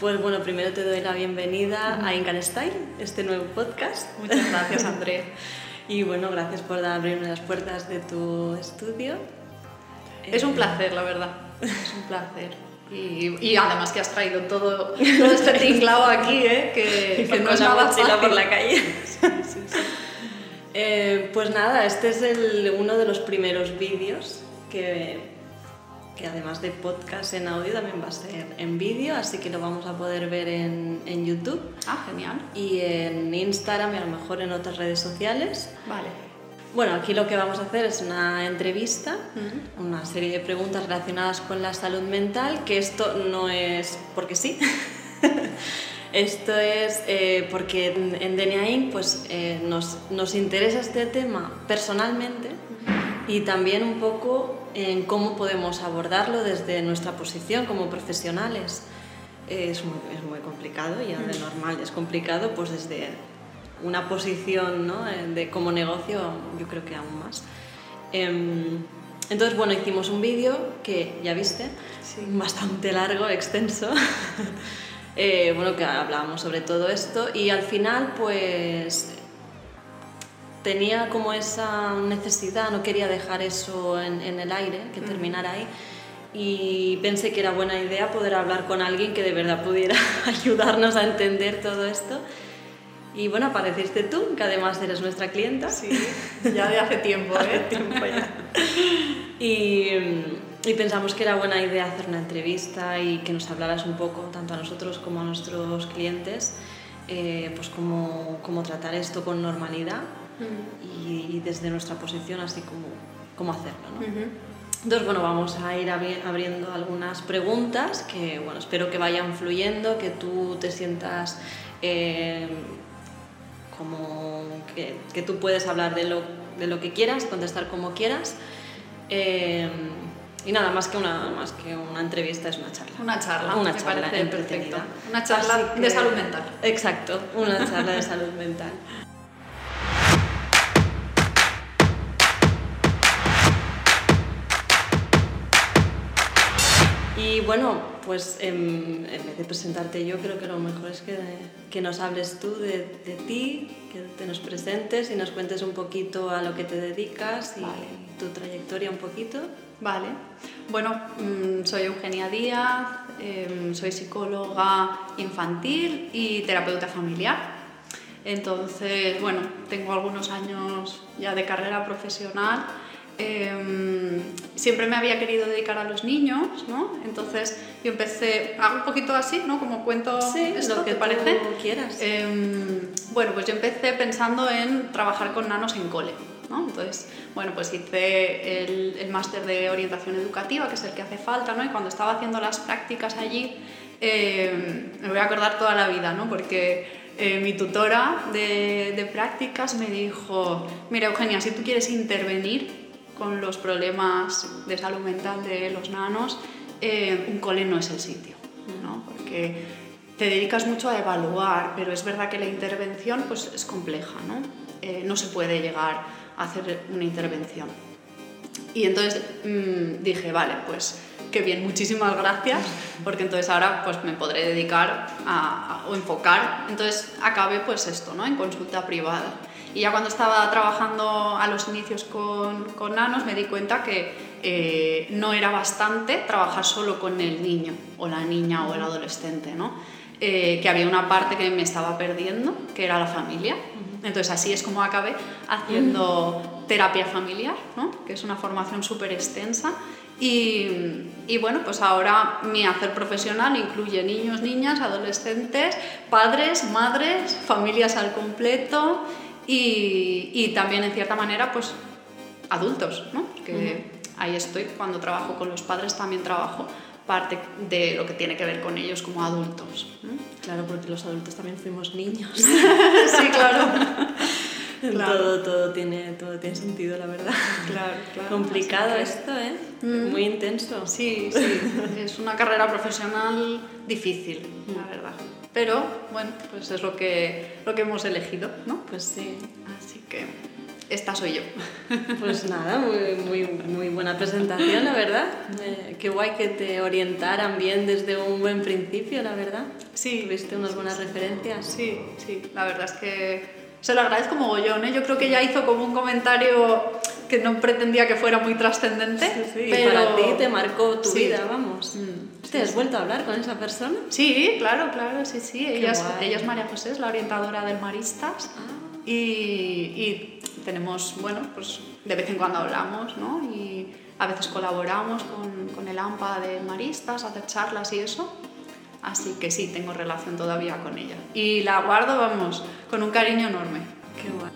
Pues bueno, primero te doy la bienvenida a Incan Style, este nuevo podcast. Muchas gracias, André. y bueno, gracias por abrirme las puertas de tu estudio. Es un placer, la verdad. Es un placer. Y, y además que has traído todo, todo este tinglado aquí, ¿eh? que, que no es nada fácil. por la calle. sí, sí. Eh, pues nada, este es el, uno de los primeros vídeos que, que además de podcast en audio también va a ser en vídeo, así que lo vamos a poder ver en, en YouTube. Ah, genial. Y en Instagram y a lo mejor en otras redes sociales. Vale. Bueno, aquí lo que vamos a hacer es una entrevista, una serie de preguntas relacionadas con la salud mental, que esto no es porque sí. Esto es eh, porque en, en DNA Inc. Pues, eh, nos, nos, interesa este tema personalmente y también un poco en cómo podemos abordarlo desde nuestra posición como profesionales. Es muy, es muy complicado, ya de normal es complicado, pues desde una posición ¿no? Eh, de como negocio yo creo que aún más. Eh, entonces, bueno, hicimos un vídeo que ya viste, Sí. bastante largo, extenso. Eh, bueno, que hablábamos sobre todo esto y al final pues tenía como esa necesidad, no quería dejar eso en, en el aire, que terminara ahí y pensé que era buena idea poder hablar con alguien que de verdad pudiera ayudarnos a entender todo esto. Y bueno, apareciste tú, que además eres nuestra clienta. Sí, ya de hace tiempo, ¿eh? Hace tiempo ya. Y, y pensamos que era buena idea hacer una entrevista y que nos hablaras un poco, tanto a nosotros como a nuestros clientes, eh, pues cómo, cómo, tratar esto con normalidad Mm. y, y, desde nuestra posición, así como cómo hacerlo. ¿no? Uh -huh. Entonces, bueno, vamos a ir abri abriendo algunas preguntas que, bueno, espero que vayan fluyendo, que tú te sientas eh, como que, que, tú puedes hablar de lo, de lo que quieras, contestar como quieras. Eh, y nada, más que, una, más que una entrevista es una charla. Una charla, una me charla parece perfecto. Una charla de salud mental. Exacto, una charla de salud mental. Y bueno, pues en, en, vez de presentarte yo, creo que lo mejor es que, que nos hables tú de, de, ti, que te nos presentes y nos cuentes un poquito a lo que te dedicas y vale. tu trayectoria un poquito. Vale. Bueno, mmm, soy Eugenia Díaz, eh, soy psicóloga infantil y terapeuta familiar. Entonces, bueno, tengo algunos años ya de carrera profesional eh, siempre me había querido dedicar a los niños, ¿no? Entonces yo empecé, hago un poquito así, ¿no? Como cuento sí, esto, lo que ¿te parece? quieras. Eh, bueno, pues yo empecé pensando en trabajar con nanos en cole, ¿no? Entonces, bueno, pues hice el, el máster de orientación educativa, que es el que hace falta, ¿no? Y cuando estaba haciendo las prácticas allí, eh, me voy a acordar toda la vida, ¿no? Porque eh, mi tutora de, de, prácticas me dijo, mira Eugenia, si tú quieres intervenir con los problemas de salud mental de los nanos, eh, un cole no es el sitio, ¿no? Porque te dedicas mucho a evaluar, pero es verdad que la intervención pues, es compleja, ¿no? Eh, no se puede llegar a hacer una intervención. Y entonces mmm, dije, vale, pues qué bien, muchísimas gracias, porque entonces ahora pues me podré dedicar a, o enfocar. Entonces acabé pues esto, ¿no? En consulta privada. Y ya cuando estaba trabajando a los inicios con, con nanos me di cuenta que eh, no era bastante trabajar solo con el niño o la niña o el adolescente, ¿no? Eh, que había una parte que me estaba perdiendo, que era la familia. Entonces así es como acabé haciendo terapia familiar, ¿no? que es una formación súper extensa. Y, y, bueno, pues ahora mi hacer profesional incluye niños, niñas, adolescentes, padres, madres, familias al completo y, y también en cierta manera pues adultos, ¿no? Porque uh -huh. ahí estoy, cuando trabajo con los padres también trabajo parte de lo que tiene que ver con ellos como adultos. Claro, porque los adultos también fuimos niños. sí, claro. claro. Todo, todo, tiene, todo tiene sentido, la verdad. Claro, claro. Complicado que... esto, ¿eh? Mm. Muy intenso. Sí, sí. es una carrera profesional difícil, mm. la verdad. Pero, bueno, pues es lo que, lo que hemos elegido, ¿no? Pues sí. Así que... esta soy yo. Pues nada, muy, muy, muy buena presentación, la verdad. Eh, qué guay que te orientaran bien desde un buen principio, la verdad. Sí. Tuviste unas buenas referencias. Sí, sí, la verdad es que se lo agradezco mogollón. ¿eh? Yo creo que ella hizo como un comentario que no pretendía que fuera muy trascendente. Sí, pero y para ti te marcó tu Sí. vida, vamos. Mm, ¿Te has vuelto a hablar con esa persona? Sí, claro, claro, sí, sí. Ella es, ella es María José, es la orientadora del Maristas. Ah. Y, y tenemos, bueno, pues de vez en cuando hablamos, ¿no? Y a veces colaboramos con, con el AMPA de Maristas, hacer charlas y eso. Así que sí, tengo relación todavía con ella. Y la guardo, vamos, con un cariño enorme. Qué guay.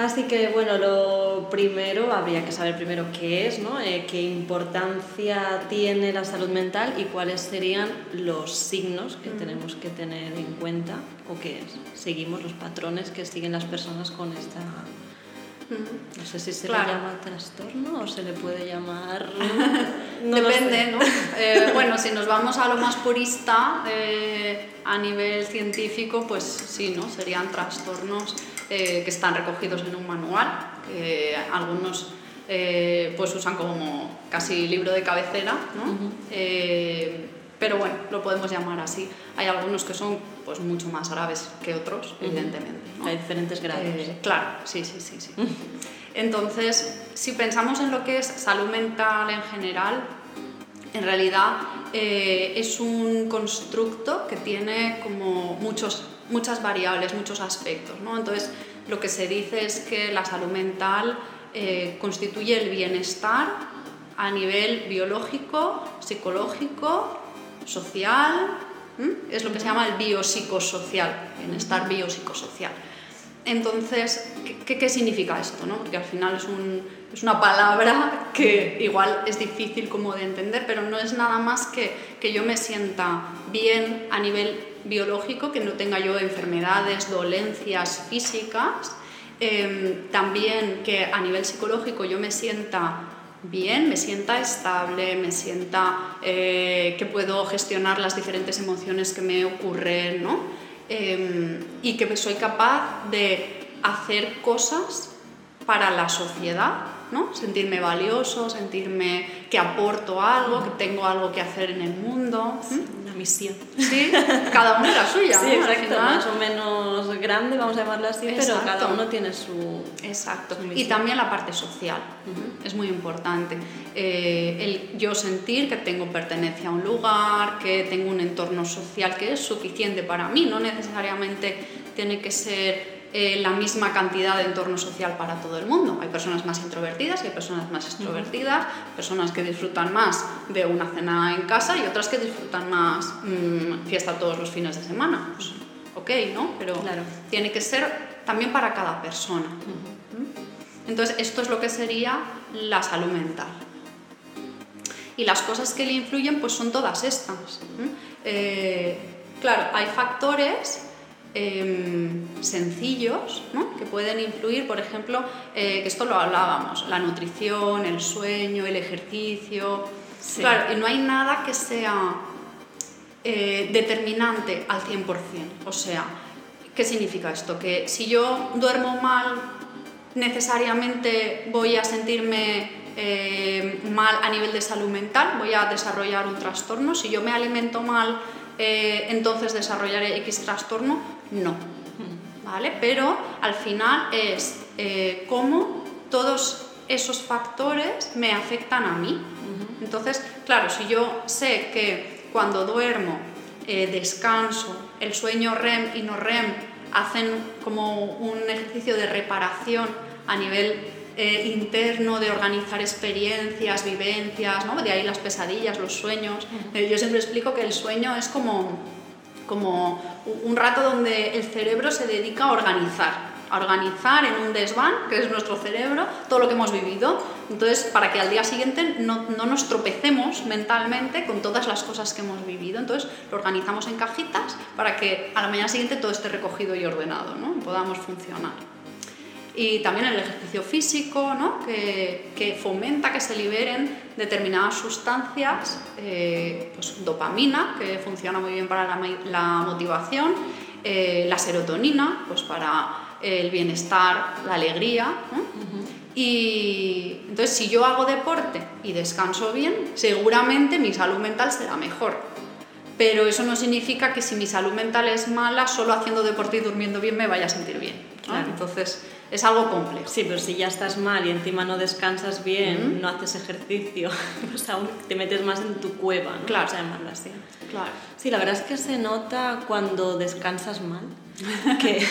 Así que bueno, lo primero, habría que saber primero qué es, ¿no? Eh, qué importancia tiene la salud mental y cuáles serían los signos que tenemos que tener en cuenta o que seguimos los patrones que siguen las personas con esta... No sé si se Claro. le llama trastorno o se le puede llamar... no Depende. ¿no? Eh, bueno, si nos vamos a lo más purista, eh, a nivel científico, pues sí, ¿no? Serían trastornos eh, que están recogidos en un manual, que algunos eh, pues usan como casi libro de cabecera, ¿no? Eh, pero bueno, lo podemos llamar así. Hay algunos que son pues mucho más graves que otros, evidentemente. ¿no? Hay diferentes grados. Eh, claro, sí, sí, sí, sí. Entonces, si pensamos en lo que es salud mental en general, en realidad es un constructo que tiene como muchos, muchas variables, muchos aspectos. ¿no? Entonces, lo que se dice es que la salud mental eh, constituye el bienestar a nivel biológico, psicológico, social, es lo que se llama el biopsicosocial, bienestar biopsicosocial. Entonces, ¿qué- ¿qué, qué significa esto? No? Porque al final es, es una palabra que igual es difícil como de entender, pero no es nada más que que yo me sienta bien a nivel biológico, que no tenga yo enfermedades, dolencias físicas, em, también que a nivel psicológico yo me sienta bien, me sienta estable, me sienta eh, que puedo gestionar las diferentes emociones que me ocurren, ¿no? Em, y que soy capaz de hacer cosas para la sociedad, ¿no? Sentirme valioso, sentirme que aporto algo, que tengo algo que hacer en el mundo. Una misión. Sí, cada uno la suya, Sí, ¿no? Exacto, más o menos grande, vamos a llamarlo así, pero cada uno tiene su... Exacto. Su Y también la parte social. Es muy importante. Eh, el yo sentir que tengo pertenencia a un lugar, que tengo un entorno social que es suficiente para mí. No necesariamente tiene que ser eh, la misma cantidad de entorno social para todo el mundo. Hay personas más introvertidas y hay personas más extrovertidas, personas que disfrutan más de una cena en casa y otras que disfrutan más mm, fiesta todos los fines de semana. Pues, ok, ¿no? Pero Claro. tiene que ser también para cada persona. Entonces, esto es lo que sería la salud mental. Y las cosas que le influyen, pues son todas estas. ¿m? Eh, claro, hay factores em, sencillos ¿no? que pueden influir, por ejemplo, eh, que esto lo hablábamos, la nutrición, el sueño, el ejercicio. Sí. Claro, y no hay nada que sea eh, determinante al 100%. O sea, ¿qué significa esto? Que si yo duermo mal, necesariamente voy a sentirme eh, mal a nivel de salud mental, voy a desarrollar un trastorno. Si yo me alimento mal, eh, entonces desarrollaré X trastorno. No. ¿Vale? Pero al final es eh, cómo todos esos factores me afectan a mí. Entonces, claro, si yo sé que cuando duermo, eh, descanso, el sueño REM y no REM hacen como un ejercicio de reparación a nivel eh, interno de organizar experiencias, vivencias, ¿no? de ahí las pesadillas, los sueños. Eh, yo siempre explico que el sueño es como, como un rato donde el cerebro se dedica a organizar, a organizar en un desván, que es nuestro cerebro, todo lo que hemos vivido. Entonces, para que al día siguiente no, no nos tropecemos mentalmente con todas las cosas que hemos vivido. Entonces, lo organizamos en cajitas para que a la mañana siguiente todo esté recogido y ordenado, ¿no? Podamos funcionar. Y también el ejercicio físico, ¿no? que, que, fomenta que se liberen determinadas sustancias, eh, pues dopamina, que funciona muy bien para la, la motivación, eh, la serotonina, pues para el bienestar, la alegría. Y entonces si yo hago deporte y descanso bien, seguramente mi salud mental será mejor. Pero eso no significa que si mi salud mental es mala, solo haciendo deporte y durmiendo bien me vaya a sentir bien. Entonces es algo complejo. Sí, pero si ya estás mal y encima no descansas bien, no haces ejercicio, pues aún te metes más en tu cueva, ¿no? Claro. así. Claro. Sí, la verdad es que se nota cuando descansas mal, que,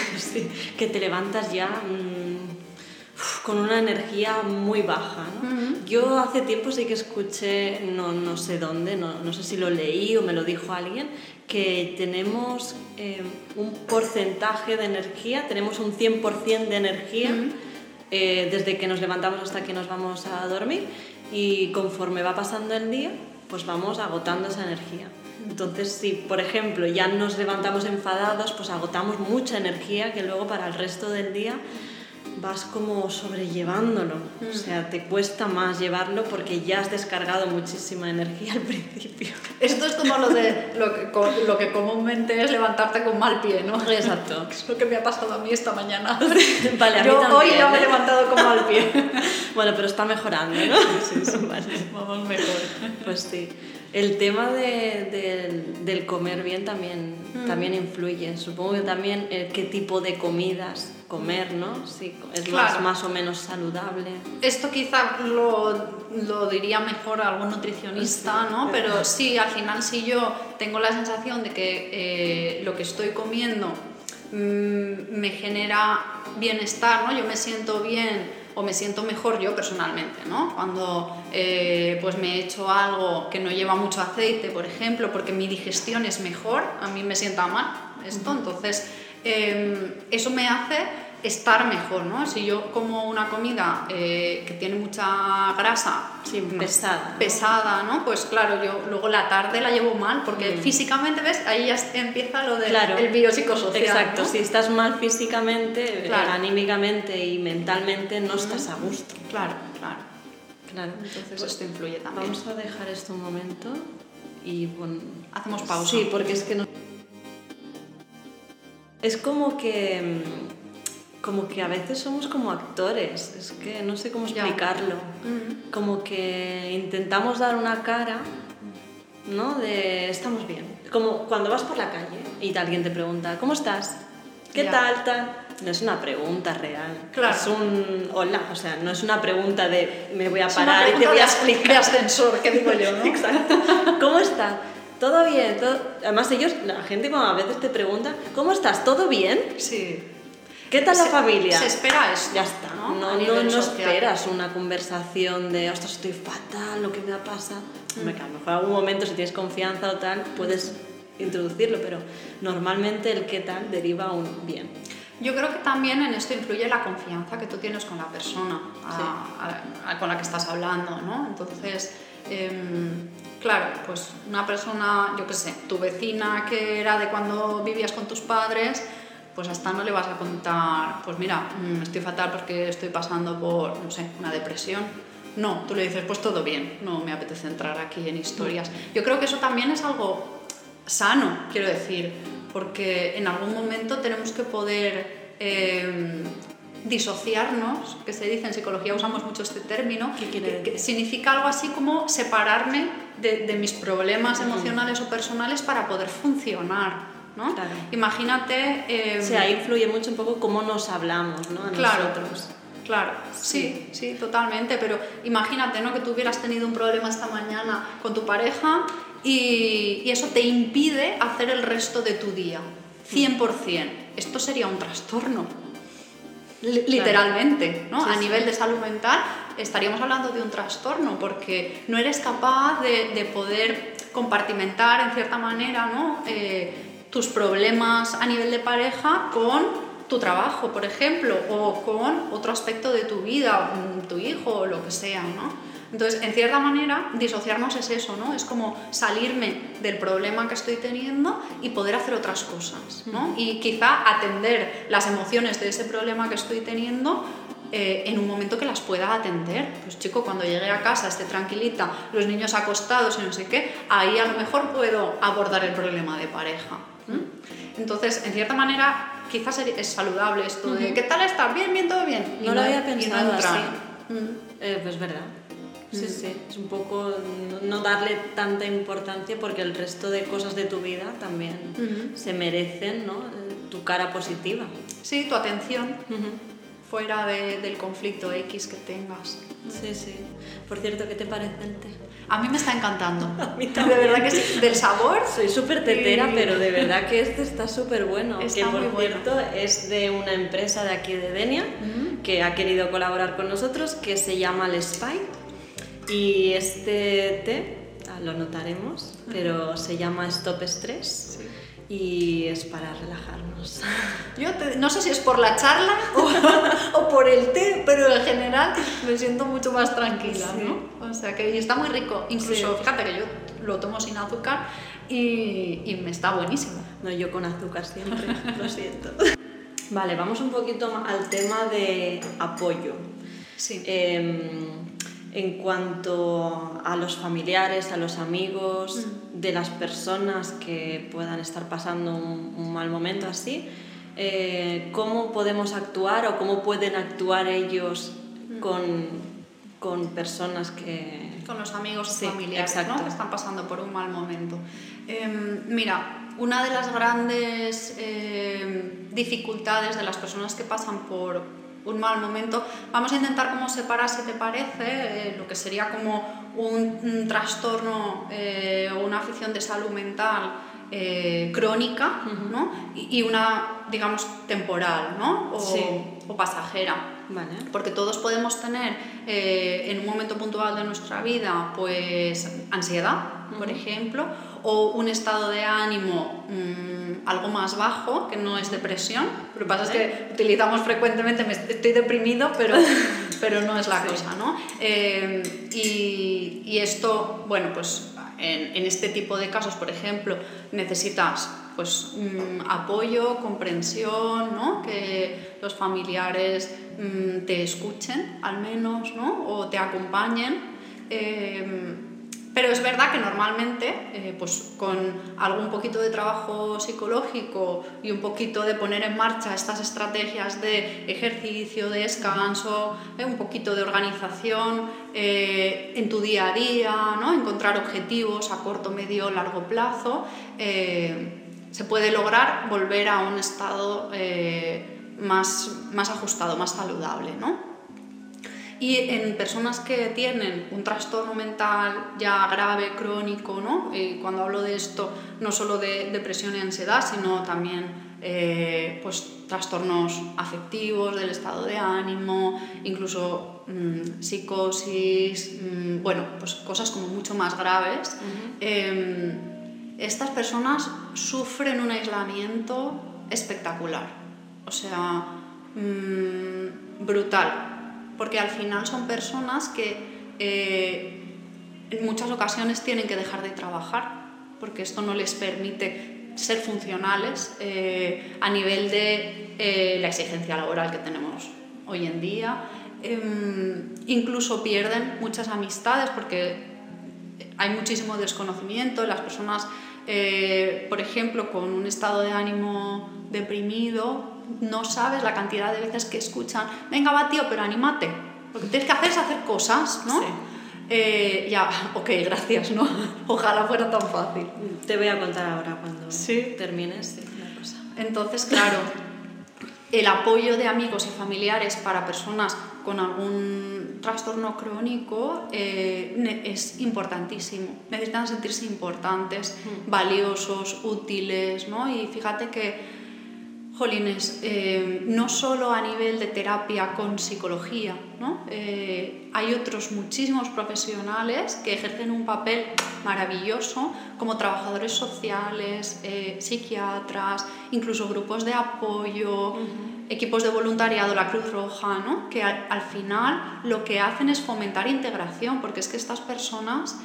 que te levantas ya... Mm, con una energía muy baja. ¿no? Yo hace tiempo sí que escuché, no, no sé dónde, no, no, sé si lo leí o me lo dijo alguien, que tenemos eh, un porcentaje de energía, tenemos un 100% de energía eh, desde que nos levantamos hasta que nos vamos a dormir y conforme va pasando el día, pues vamos agotando esa energía. Entonces, si por ejemplo ya nos levantamos enfadados, pues agotamos mucha energía que luego para el resto del día vas como sobrellevándolo. O mm. sea, te cuesta más llevarlo porque ya has descargado muchísima energía al principio. Esto es como lo, de, lo, que, lo que comúnmente es levantarte con mal pie, ¿no? Exacto. Es lo que me ha pasado a mí esta mañana. vale, a Yo mí también, hoy ya me he ¿eh? levantado con mal pie. bueno, pero está mejorando, ¿no? Sí, sí, vale. Vamos mejor. Pues sí. El tema de, del comer bien también, mm. también influye. Supongo que también eh, qué tipo de comidas comer, ¿no? Sí, es más, más, o menos saludable. Esto quizá lo, lo diría mejor algún nutricionista, ¿no? Pero sí, al final si yo tengo la sensación de que eh, lo que estoy comiendo mm, me genera bienestar, ¿no? Yo me siento bien o me siento mejor yo personalmente, ¿no? Cuando eh, pues me he hecho algo que no lleva mucho aceite, por ejemplo, porque mi digestión es mejor, a mí me sienta mal esto, entonces Em, eso me hace estar mejor, ¿no? Si yo como una comida eh, que tiene mucha grasa, pesada, pesada, ¿no? Pues claro, yo luego la tarde la llevo mal porque mm. físicamente, ¿ves? Ahí ya empieza lo del claro. el biopsicosocial. Exacto, si estás mal físicamente, eh, anímicamente y mentalmente no estás a gusto. Claro, claro. Claro. Entonces pues esto influye también. Vamos a dejar esto un momento y bueno, hacemos pausa. Sí, porque es que no es como que mm, como que a veces somos como actores, es que no sé cómo explicarlo. Mm. Como que intentamos dar una cara, ¿no? De estamos bien. Como cuando vas por la calle y alguien te pregunta, ¿cómo estás? ¿Qué tal? No es una pregunta real. Claro. Es un hola, o sea, no es una pregunta de me voy a parar y te voy a explicar. De ascensor, ¿qué digo yo, ¿no? Exacto. ¿Cómo estás? Todo bien, todo... además ellos, la gente como a veces te pregunta, ¿cómo estás? ¿Todo bien? Sí. ¿Qué tal la familia? Se espera eso. Ya está, no, no, no, esperas una conversación de, ostras, estoy fatal, lo que me ha pasado. Mm. a lo mejor algún momento, si tienes confianza o tal, puedes introducirlo, pero normalmente el qué tal deriva un bien. Yo creo que también en esto influye la confianza que tú tienes con la persona con la que estás hablando, ¿no? Entonces, em, Claro, pues una persona, yo qué sé, tu vecina que era de cuando vivías con tus padres, pues hasta no le vas a contar, pues mira, mm, estoy fatal porque estoy pasando por, no sé, una depresión. No, tú le dices, pues todo bien, no me apetece entrar aquí en historias. Yo creo que eso también es algo sano, quiero decir, porque en algún momento tenemos que poder em, disociarnos, que se dice en psicología, usamos mucho este término, que, significa algo así como separarme de, mis problemas emocionales o personales para poder funcionar. ¿no? Imagínate... Eh, o sea, influye mucho un poco cómo nos hablamos ¿no? claro, nosotros. Claro, sí, sí, totalmente, pero imagínate ¿no? que tú hubieras tenido un problema esta mañana con tu pareja y, y eso te impide hacer el resto de tu día, 100%. Esto sería un trastorno literalmente, ¿no? a nivel de salud mental estaríamos hablando de un trastorno porque no eres capaz de, poder compartimentar en cierta manera ¿no? Eh, tus problemas a nivel de pareja con tu trabajo, por ejemplo, o con otro aspecto de tu vida, tu hijo o lo que sea, ¿no? Entonces, en cierta manera, disociarnos es eso, ¿no? Es como salirme del problema que estoy teniendo y poder hacer otras cosas, ¿no? Y quizá atender las emociones de ese problema que estoy teniendo eh, en un momento que las pueda atender. Pues chico, cuando llegue a casa, esté tranquilita, los niños acostados y no sé qué, ahí a lo mejor puedo abordar el problema de pareja. Entonces, en cierta manera, quizás es saludable esto de ¿qué tal estás? Bien, bien, todo bien. no, lo había pensado así. Eh, pues verdad. Sí, sí, es un poco no darle tanta importancia porque el resto de cosas de tu vida también se merecen ¿no? tu cara positiva. Sí, tu atención fuera del conflicto X que tengas. Sí, sí. Por cierto, ¿qué te parece el té? A mí me está encantando. A mí también. De verdad que sí. Del sabor. Soy súper tetera, pero de verdad que este está súper bueno. Está que por cierto es de una empresa de aquí de Denia que ha querido colaborar con nosotros que se llama El Spy y este té, ah, lo notaremos, pero se llama Stop Stress y es para relajarnos. Yo no sé si es por la charla o, por el té, pero en general me siento mucho más tranquila, ¿no? O sea que está muy rico. Incluso, fíjate que yo lo tomo sin azúcar y, y, me está buenísimo. No, yo con azúcar siempre, lo siento. Vale, vamos un poquito al tema de apoyo. Sí. Em, en cuanto a los familiares, a los amigos, mm. de las personas que puedan estar pasando un, mal momento así, eh, cómo podemos actuar o cómo pueden actuar ellos mm. con, personas que... Con los amigos familiares ¿no? que están pasando por un mal momento. Em, mira, una de las grandes em, dificultades de las personas que pasan por, un mal momento. Vamos a intentar como separar, si te parece, eh, lo que sería como un, trastorno eh, o una afición de salud mental eh, crónica ¿no? y, una, digamos, temporal ¿no? o, pasajera. Porque todos podemos tener en un momento puntual de nuestra vida pues ansiedad, por ejemplo, o un estado de ánimo mm, algo más bajo, que no es depresión. Lo que pasa es que utilizamos frecuentemente, estoy deprimido, pero, pero no es la cosa, ¿no? Eh, y, y, esto, bueno, pues en, en, este tipo de casos, por ejemplo, necesitas pues mm, apoyo, comprensión, ¿no? que los familiares mm, te escuchen al menos, ¿no? o te acompañen. Eh, pero es verdad que normalmente, eh, pues con algún poquito de trabajo psicológico y un poquito de poner en marcha estas estrategias de ejercicio, de descanso, eh, un poquito de organización eh, en tu día a día, ¿no? encontrar objetivos a corto, medio, largo plazo, se puede lograr volver a un estado más, más ajustado, más saludable. ¿no? Y en personas que tienen un trastorno mental ya grave, crónico, ¿no? Y cuando hablo de esto, no solo de depresión y ansiedad, sino también eh, pues, trastornos afectivos, del estado de ánimo, incluso mm, psicosis, mm, bueno, pues cosas como mucho más graves. Em, estas personas sufren un aislamiento espectacular, o sea, mm, brutal porque al final son personas que eh, en muchas ocasiones tienen que dejar de trabajar, porque esto no les permite ser funcionales eh, a nivel de eh, la exigencia laboral que tenemos hoy en día. Em, incluso pierden muchas amistades porque hay muchísimo desconocimiento, las personas, por ejemplo, con un estado de ánimo deprimido, no sabes la cantidad de veces que escuchan, venga va tío, pero anímate, lo que tienes que hacer es hacer cosas, ¿no? Eh, ya, ok, gracias, ¿no? Ojalá fuera tan fácil. Te voy a contar ahora cuando ¿Sí? termines la cosa. Entonces, claro, el apoyo de amigos y familiares para personas con algún trastorno crónico eh, es importantísimo. Necesitan sentirse importantes, mm. valiosos, útiles, ¿no? Y fíjate que Jolines, eh, no solo a nivel de terapia con psicología, ¿no? Eh, hay otros muchísimos profesionales que ejercen un papel maravilloso como trabajadores sociales, eh, psiquiatras, incluso grupos de apoyo. equipos de voluntariado, la Cruz Roja, ¿no? que al, final lo que hacen es fomentar integración, porque es que estas personas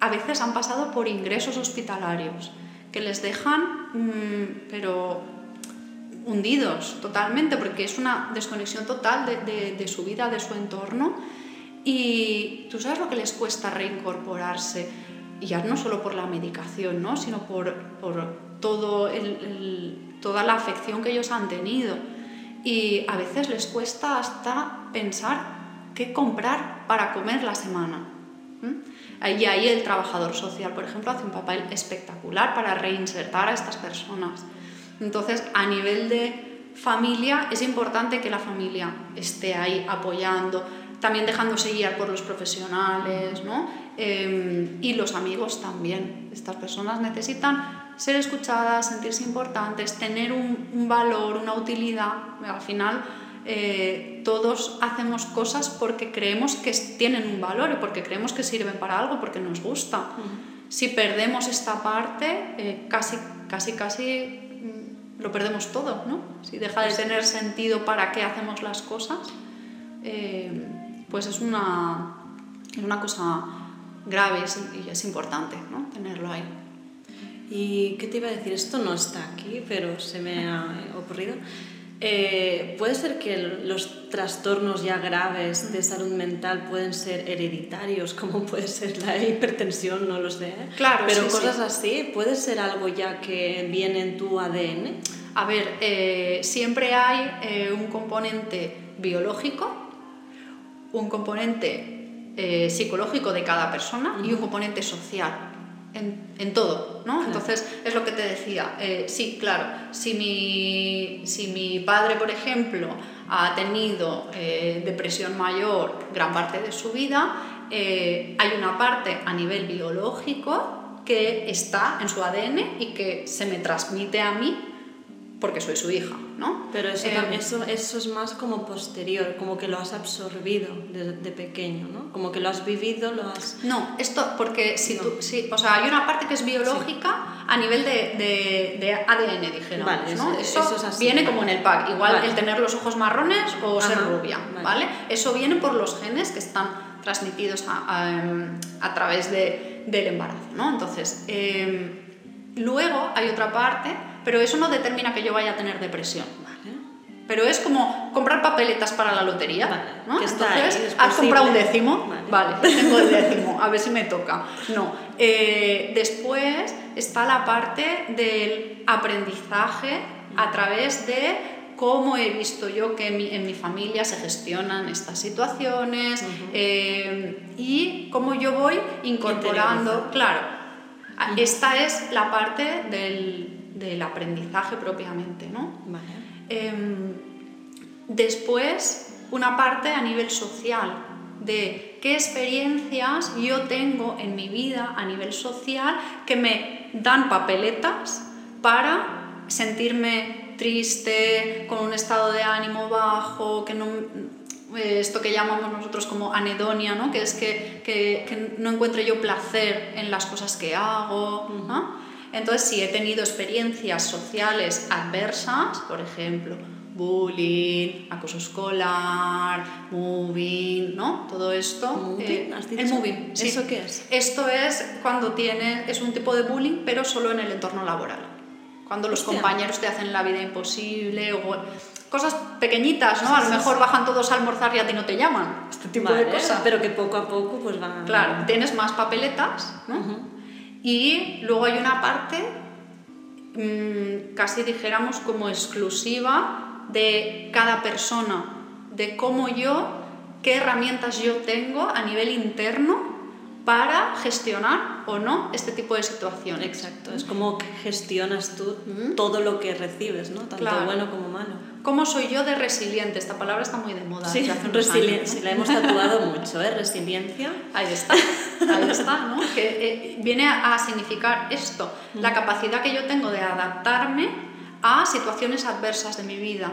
a veces han pasado por ingresos hospitalarios que les dejan, mm, pero hundidos totalmente, porque es una desconexión total de, su vida, de su entorno. Y tú sabes lo que les cuesta reincorporarse, ya no solo por la medicación, ¿no? sino por, por todo el, toda la afección que ellos han tenido. Y a veces les cuesta hasta pensar qué comprar para comer la semana. Y ahí el trabajador social, por ejemplo, hace un papel espectacular para reinsertar a estas personas. Entonces, a nivel de familia, es importante que la familia esté ahí apoyando, también dejándose guiar por los profesionales, ¿no? Em, y los amigos también. Estas personas necesitan ser escuchadas, sentirse importantes, tener un, valor, una utilidad. Al final, eh, todos hacemos cosas porque creemos que tienen un valor y porque creemos que sirven para algo, porque nos gusta. Si perdemos esta parte, eh, casi, casi, casi lo perdemos todo, ¿no? Si deja de tener sentido para qué hacemos las cosas, eh, pues es una, una cosa grave y es importante ¿no? tenerlo ahí. ¿Y qué te iba a decir? Esto no está aquí, pero se me ha ocurrido. Eh, ¿Puede ser que los trastornos ya graves de salud mental pueden ser hereditarios, como puede ser la hipertensión, no lo sé? Claro, Pero cosas así, ¿puede ser algo ya que viene en tu ADN? A ver, eh, siempre hay eh, un componente biológico, un componente psicológico de cada persona y un componente social en, todo, ¿no? Entonces, es lo que te decía, eh, sí, claro, si mi, si mi padre, por ejemplo, ha tenido eh, depresión mayor gran parte de su vida, eh, hay una parte a nivel biológico que está en su ADN y que se me transmite a mí porque soy su hija, ¿no? Pero eso, eh, eso, eso, es más como posterior, como que lo has absorbido desde pequeño, ¿no? Como que lo has vivido, lo has... No, esto, porque si tú, sí, o sea, hay una parte que es biológica a nivel de, de, ADN, dijéramos, vale, ¿no? Eso, eso es así, viene como en el pack, igual el tener los ojos marrones o ser rubia, ¿vale? Eso viene por los genes que están transmitidos a, em, a, través de, del embarazo, ¿no? Entonces, em, luego hay otra parte pero eso no determina que yo vaya a tener depresión. Pero es como comprar papeletas para la lotería. ¿no? Entonces, ¿has comprado un décimo? Vale. tengo el décimo, a ver si me toca. No. Eh, después está la parte del aprendizaje a través de cómo he visto yo que en mi, familia se gestionan estas situaciones eh, y cómo yo voy incorporando. Claro, esta es la parte del del aprendizaje propiamente, ¿no? Em, después, una parte a nivel social, de qué experiencias yo tengo en mi vida a nivel social que me dan papeletas para sentirme triste, con un estado de ánimo bajo, que no, esto que llamamos nosotros como anedonia, ¿no? que es que, que, no encuentre yo placer en las cosas que hago. Entonces, si he tenido experiencias sociales adversas, por ejemplo, bullying, acoso escolar, moving, ¿no? Todo esto. Eh, el moving. ¿Eso qué es? Esto es cuando tiene, es un tipo de bullying, pero solo en el entorno laboral. Cuando los compañeros te hacen la vida imposible o cosas pequeñitas, ¿no? a lo mejor bajan todos a almorzar y a ti no te llaman. Este tipo de cosas. Pero que poco a poco pues van... Claro, tienes más papeletas, ¿no? Y luego hay una parte, mm, casi dijéramos como exclusiva de cada persona, de cómo yo, qué herramientas yo tengo a nivel interno para gestionar o no este tipo de situaciones. Exacto, es como que gestionas tú todo lo que recibes, ¿no? tanto bueno como malo. ¿Cómo soy yo de resiliente? Esta palabra está muy de moda. Sí, resiliencia, la hemos tatuado mucho, ¿eh? Resiliencia. Ahí está, ahí está, ¿no? Que eh, viene a, significar esto, la capacidad que yo tengo de adaptarme a situaciones adversas de mi vida,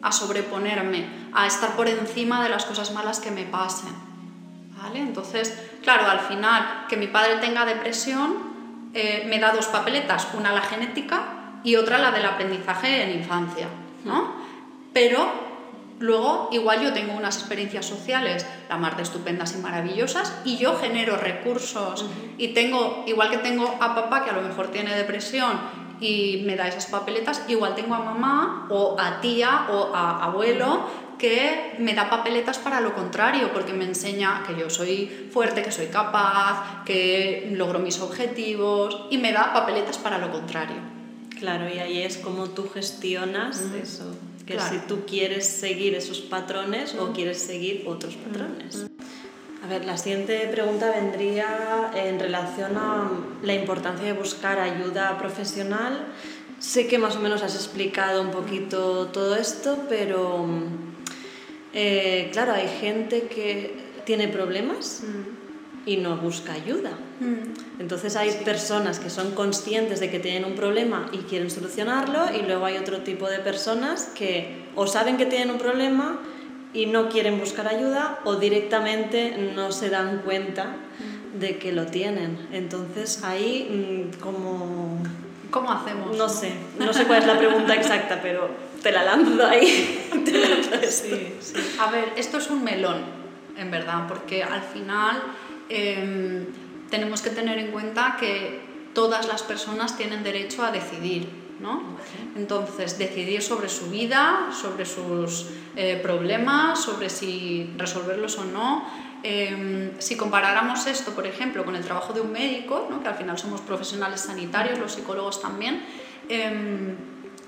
a sobreponerme, a estar por encima de las cosas malas que me pasen. ¿Vale? Entonces, claro, al final, que mi padre tenga depresión, eh, me da dos papeletas, una la genética y otra la del aprendizaje en infancia, ¿no? Pero Luego, igual yo tengo unas experiencias sociales, la más de estupendas y maravillosas, y yo genero recursos. Y tengo, igual que tengo a papá que a lo mejor tiene depresión y me da esas papeletas, igual tengo a mamá o a tía o a abuelo que me da papeletas para lo contrario, porque me enseña que yo soy fuerte, que soy capaz, que logro mis objetivos y me da papeletas para lo contrario. Claro, y ahí es como tú gestionas eso, que si tú quieres seguir esos patrones o quieres seguir otros patrones. A ver, la siguiente pregunta vendría en relación a la importancia de buscar ayuda profesional. Sé que más o menos has explicado un poquito todo esto, pero eh, claro, hay gente que tiene problemas y no busca ayuda. Entonces hay personas que son conscientes de que tienen un problema y quieren solucionarlo y luego hay otro tipo de personas que o saben que tienen un problema y no quieren buscar ayuda o directamente no se dan cuenta de que lo tienen. Entonces ahí mm, como... ¿Cómo hacemos? No sé, no sé cuál es la pregunta exacta, pero te la lanzo ahí. sí, sí. A ver, esto es un melón, en verdad, porque al final em, tenemos que tener en cuenta que todas las personas tienen derecho a decidir ¿no? Entonces, decidir sobre su vida, sobre sus eh, problemas, sobre si resolverlos o no. Em, si comparáramos esto, por ejemplo, con el trabajo de un médico, ¿no? que al final somos profesionales sanitarios, los psicólogos también, em,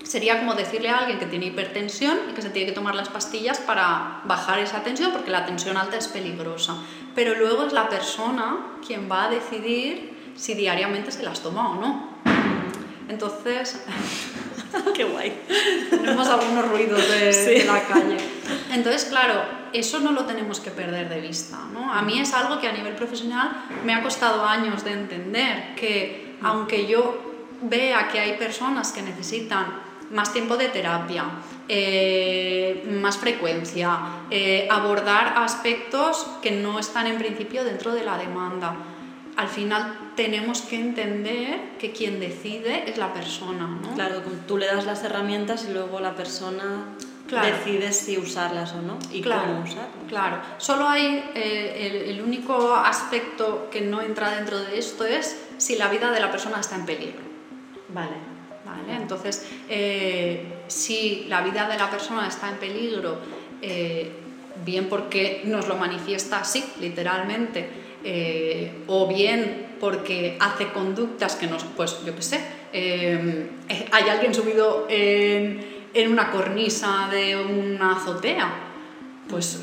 sería como decirle a alguien que tiene hipertensión y que se tiene que tomar las pastillas para bajar esa tensión, porque la tensión alta es peligrosa. Pero luego es la persona quien va a decidir si diariamente se las toma o no. Entonces, qué guay. Tenemos algunos ruidos de, la calle. Entonces, claro, eso no lo tenemos que perder de vista. ¿no? A mí es algo que a nivel profesional me ha costado años de entender, que aunque yo vea que hay personas que necesitan más tiempo de terapia, eh, más frecuencia, eh, abordar aspectos que no están en principio dentro de la demanda al final tenemos que entender que quien decide es la persona. ¿no? Claro, tú le das las herramientas y luego la persona decide si usarlas o no y cómo usarlas. Claro, solo hay eh, el, único aspecto que no entra dentro de esto es si la vida de la persona está en peligro. Vale. ¿Vale? Entonces, eh, si la vida de la persona está en peligro, eh, bien porque nos lo manifiesta así, literalmente, eh, o bien porque hace conductas que nos, pues yo qué sé, eh, hay alguien subido en, en, una cornisa de una azotea, pues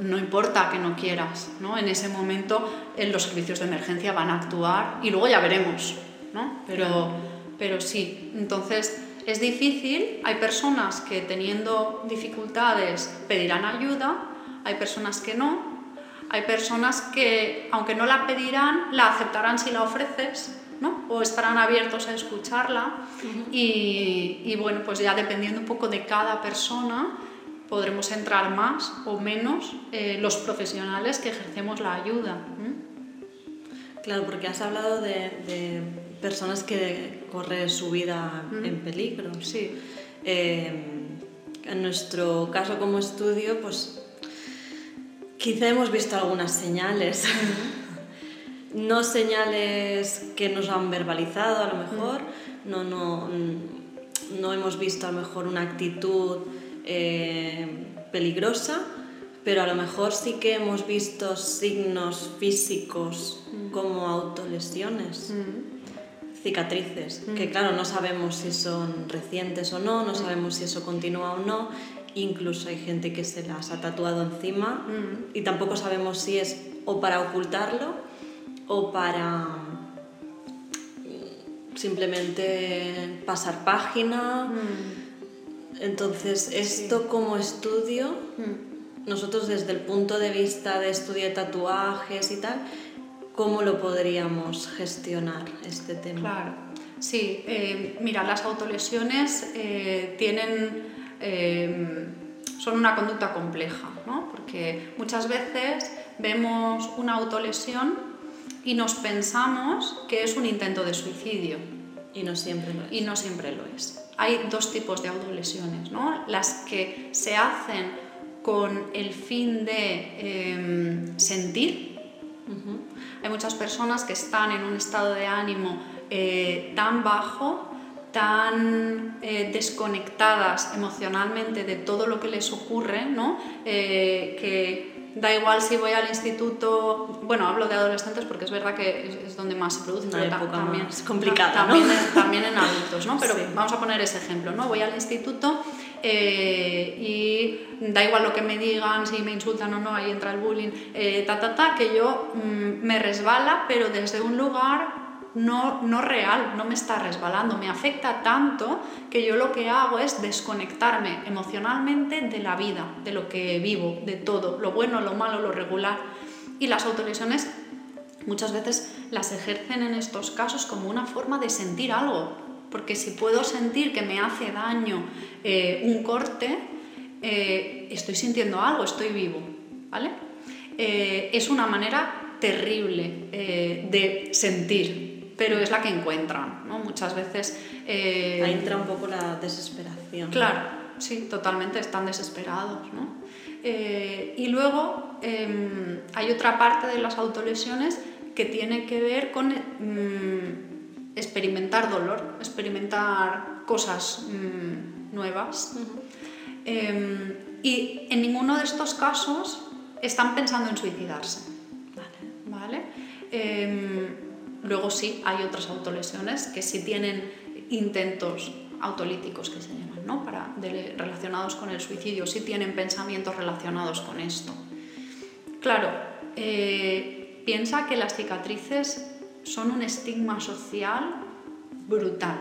no importa que no quieras, ¿no? En ese momento en los servicios de emergencia van a actuar y luego ya veremos, ¿no? Pero, pero sí, entonces es difícil, hay personas que teniendo dificultades pedirán ayuda, hay personas que no, hay personas que, aunque no la pedirán, la aceptarán si la ofreces, ¿no? O estarán abiertos a escucharla. y, bueno, pues ya dependiendo un poco de cada persona, podremos entrar más o menos eh, los profesionales que ejercemos la ayuda. Claro, porque has hablado de, personas que corren su vida en peligro. Sí. Eh, en nuestro caso como estudio, pues Quizá hemos visto algunas señales, no señales que nos han verbalizado a lo mejor, no, no, no hemos visto a lo mejor una actitud eh, peligrosa, pero a lo mejor sí que hemos visto signos físicos como autolesiones, cicatrices, que claro, no sabemos si son recientes o no, no sabemos si eso continúa o no, Incluso hay gente que se las ha tatuado encima y tampoco sabemos si es o para ocultarlo o para mm, simplemente pasar página. Entonces, esto como estudio, nosotros desde el punto de vista de estudio de tatuajes y tal, ¿cómo lo podríamos gestionar este tema? Claro, sí, eh, mira, las autolesiones eh, tienen Em, son una conducta compleja, ¿no? porque muchas veces vemos una autolesión y nos pensamos que es un intento de suicidio. Y no siempre lo es. Y no siempre lo es. Hay dos tipos de autolesiones, ¿no? Las que se hacen con el fin de em, sentir. Hay muchas personas que están en un estado de ánimo eh, tan bajo, tan eh, desconectadas emocionalmente de todo lo que les ocurre, ¿no? Eh, que da igual si voy al instituto, bueno, hablo de adolescentes porque es verdad que es, donde más se produce, pero también es complicada, también, también, en adultos, ¿no? Pero vamos a poner ese ejemplo, ¿no? Voy al instituto eh, y da igual lo que me digan, si me insultan o no, ahí entra el bullying, eh, ta, ta, ta, que yo mm, me resbala, pero desde un lugar no, no real, no me está resbalando, me afecta tanto que yo lo que hago es desconectarme emocionalmente de la vida, de lo que vivo, de todo, lo bueno, lo malo, lo regular. Y las autolesiones muchas veces las ejercen en estos casos como una forma de sentir algo, porque si puedo sentir que me hace daño eh, un corte, eh, estoy sintiendo algo, estoy vivo, ¿vale? Eh, es una manera terrible de sentir, pero es la que encuentran, ¿no? Muchas veces... Eh, Ahí entra un poco la desesperación. Claro, sí, totalmente, están desesperados, ¿no? Eh, y luego em, hay otra parte de las autolesiones que tiene que ver con mm, experimentar dolor, experimentar cosas mm, nuevas. Em, y en ninguno de estos casos están pensando en suicidarse. Vale. ¿Vale? Luego sí, hay otras autolesiones que sí tienen intentos autolíticos que se llaman, ¿no? Para, relacionados con el suicidio, sí tienen pensamientos relacionados con esto. Claro, eh, piensa que las cicatrices son un estigma social brutal.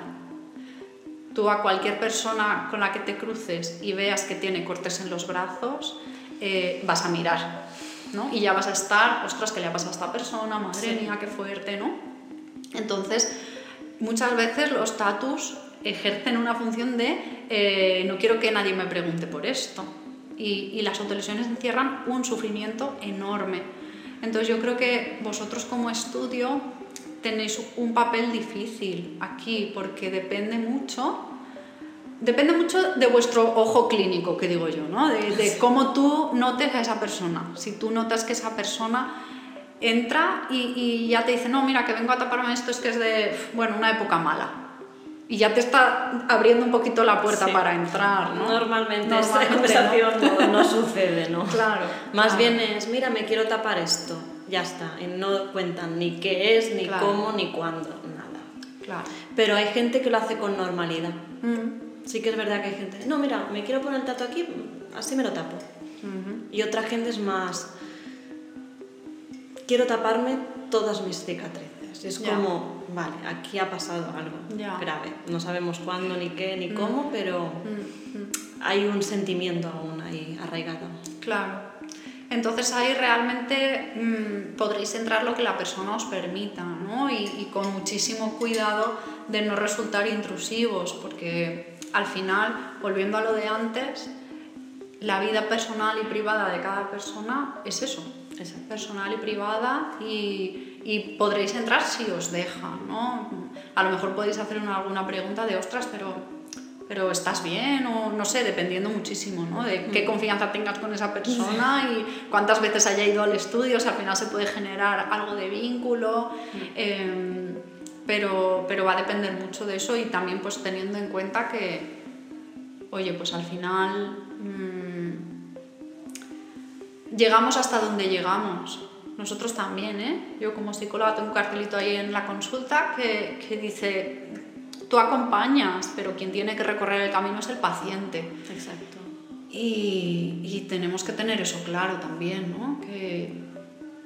Tú a cualquier persona con la que te cruces y veas que tiene cortes en los brazos, eh, vas a mirar, ¿no? Y ya vas a estar, ostras, ¿qué le ha pasado a esta persona? Madre mía, qué fuerte, ¿no? Entonces, muchas veces los tatus ejercen una función de eh, no quiero que nadie me pregunte por esto. Y, las autolesiones encierran un sufrimiento enorme. Entonces yo creo que vosotros como estudio tenéis un papel difícil aquí porque depende mucho depende mucho de vuestro ojo clínico, que digo yo, ¿no? de, de, cómo tú notes a esa persona. Si tú notas que esa persona entra y, ya te dice, no, mira, que vengo a taparme esto, es que es de, bueno, una época mala. Y ya te está abriendo un poquito la puerta para entrar, ¿no? Normalmente, esta conversación no, sucede, ¿no? Claro. Más bien es, mira, me quiero tapar esto, ya está. Y no cuentan ni qué es, ni cómo, ni cuándo, nada. Claro. Pero hay gente que lo hace con normalidad. Mm. Sí que es verdad que hay gente, no, mira, me quiero poner el tato aquí, así me lo tapo. Y otra gente es más, quiero taparme todas mis cicatrices. Es como, vale, aquí ha pasado algo grave. No sabemos cuándo, ni qué, ni mm. cómo, pero mm, mm. hay un sentimiento aún ahí arraigado. Claro. Entonces ahí realmente podréis entrar lo que la persona os permita, ¿no? Y, y, con muchísimo cuidado de no resultar intrusivos, porque al final, volviendo a lo de antes, la vida personal y privada de cada persona es eso, es personal y privada y, y, podréis entrar si os deja, ¿no? A lo mejor podéis hacer una, alguna pregunta de, ostras, pero, pero ¿estás bien? O no sé, dependiendo muchísimo, ¿no? De qué mm. confianza tengas con esa persona y cuántas veces haya ido al estudio, o sea, al final se puede generar algo de vínculo, em, pero, pero va a depender mucho de eso y también pues teniendo en cuenta que, oye, pues al final... Mm, llegamos hasta donde llegamos. Nosotros también, ¿eh? Yo como psicóloga tengo un cartelito ahí en la consulta que, que dice, tú acompañas, pero quien tiene que recorrer el camino es el paciente. Exacto. Y, y tenemos que tener eso claro también, ¿no? Que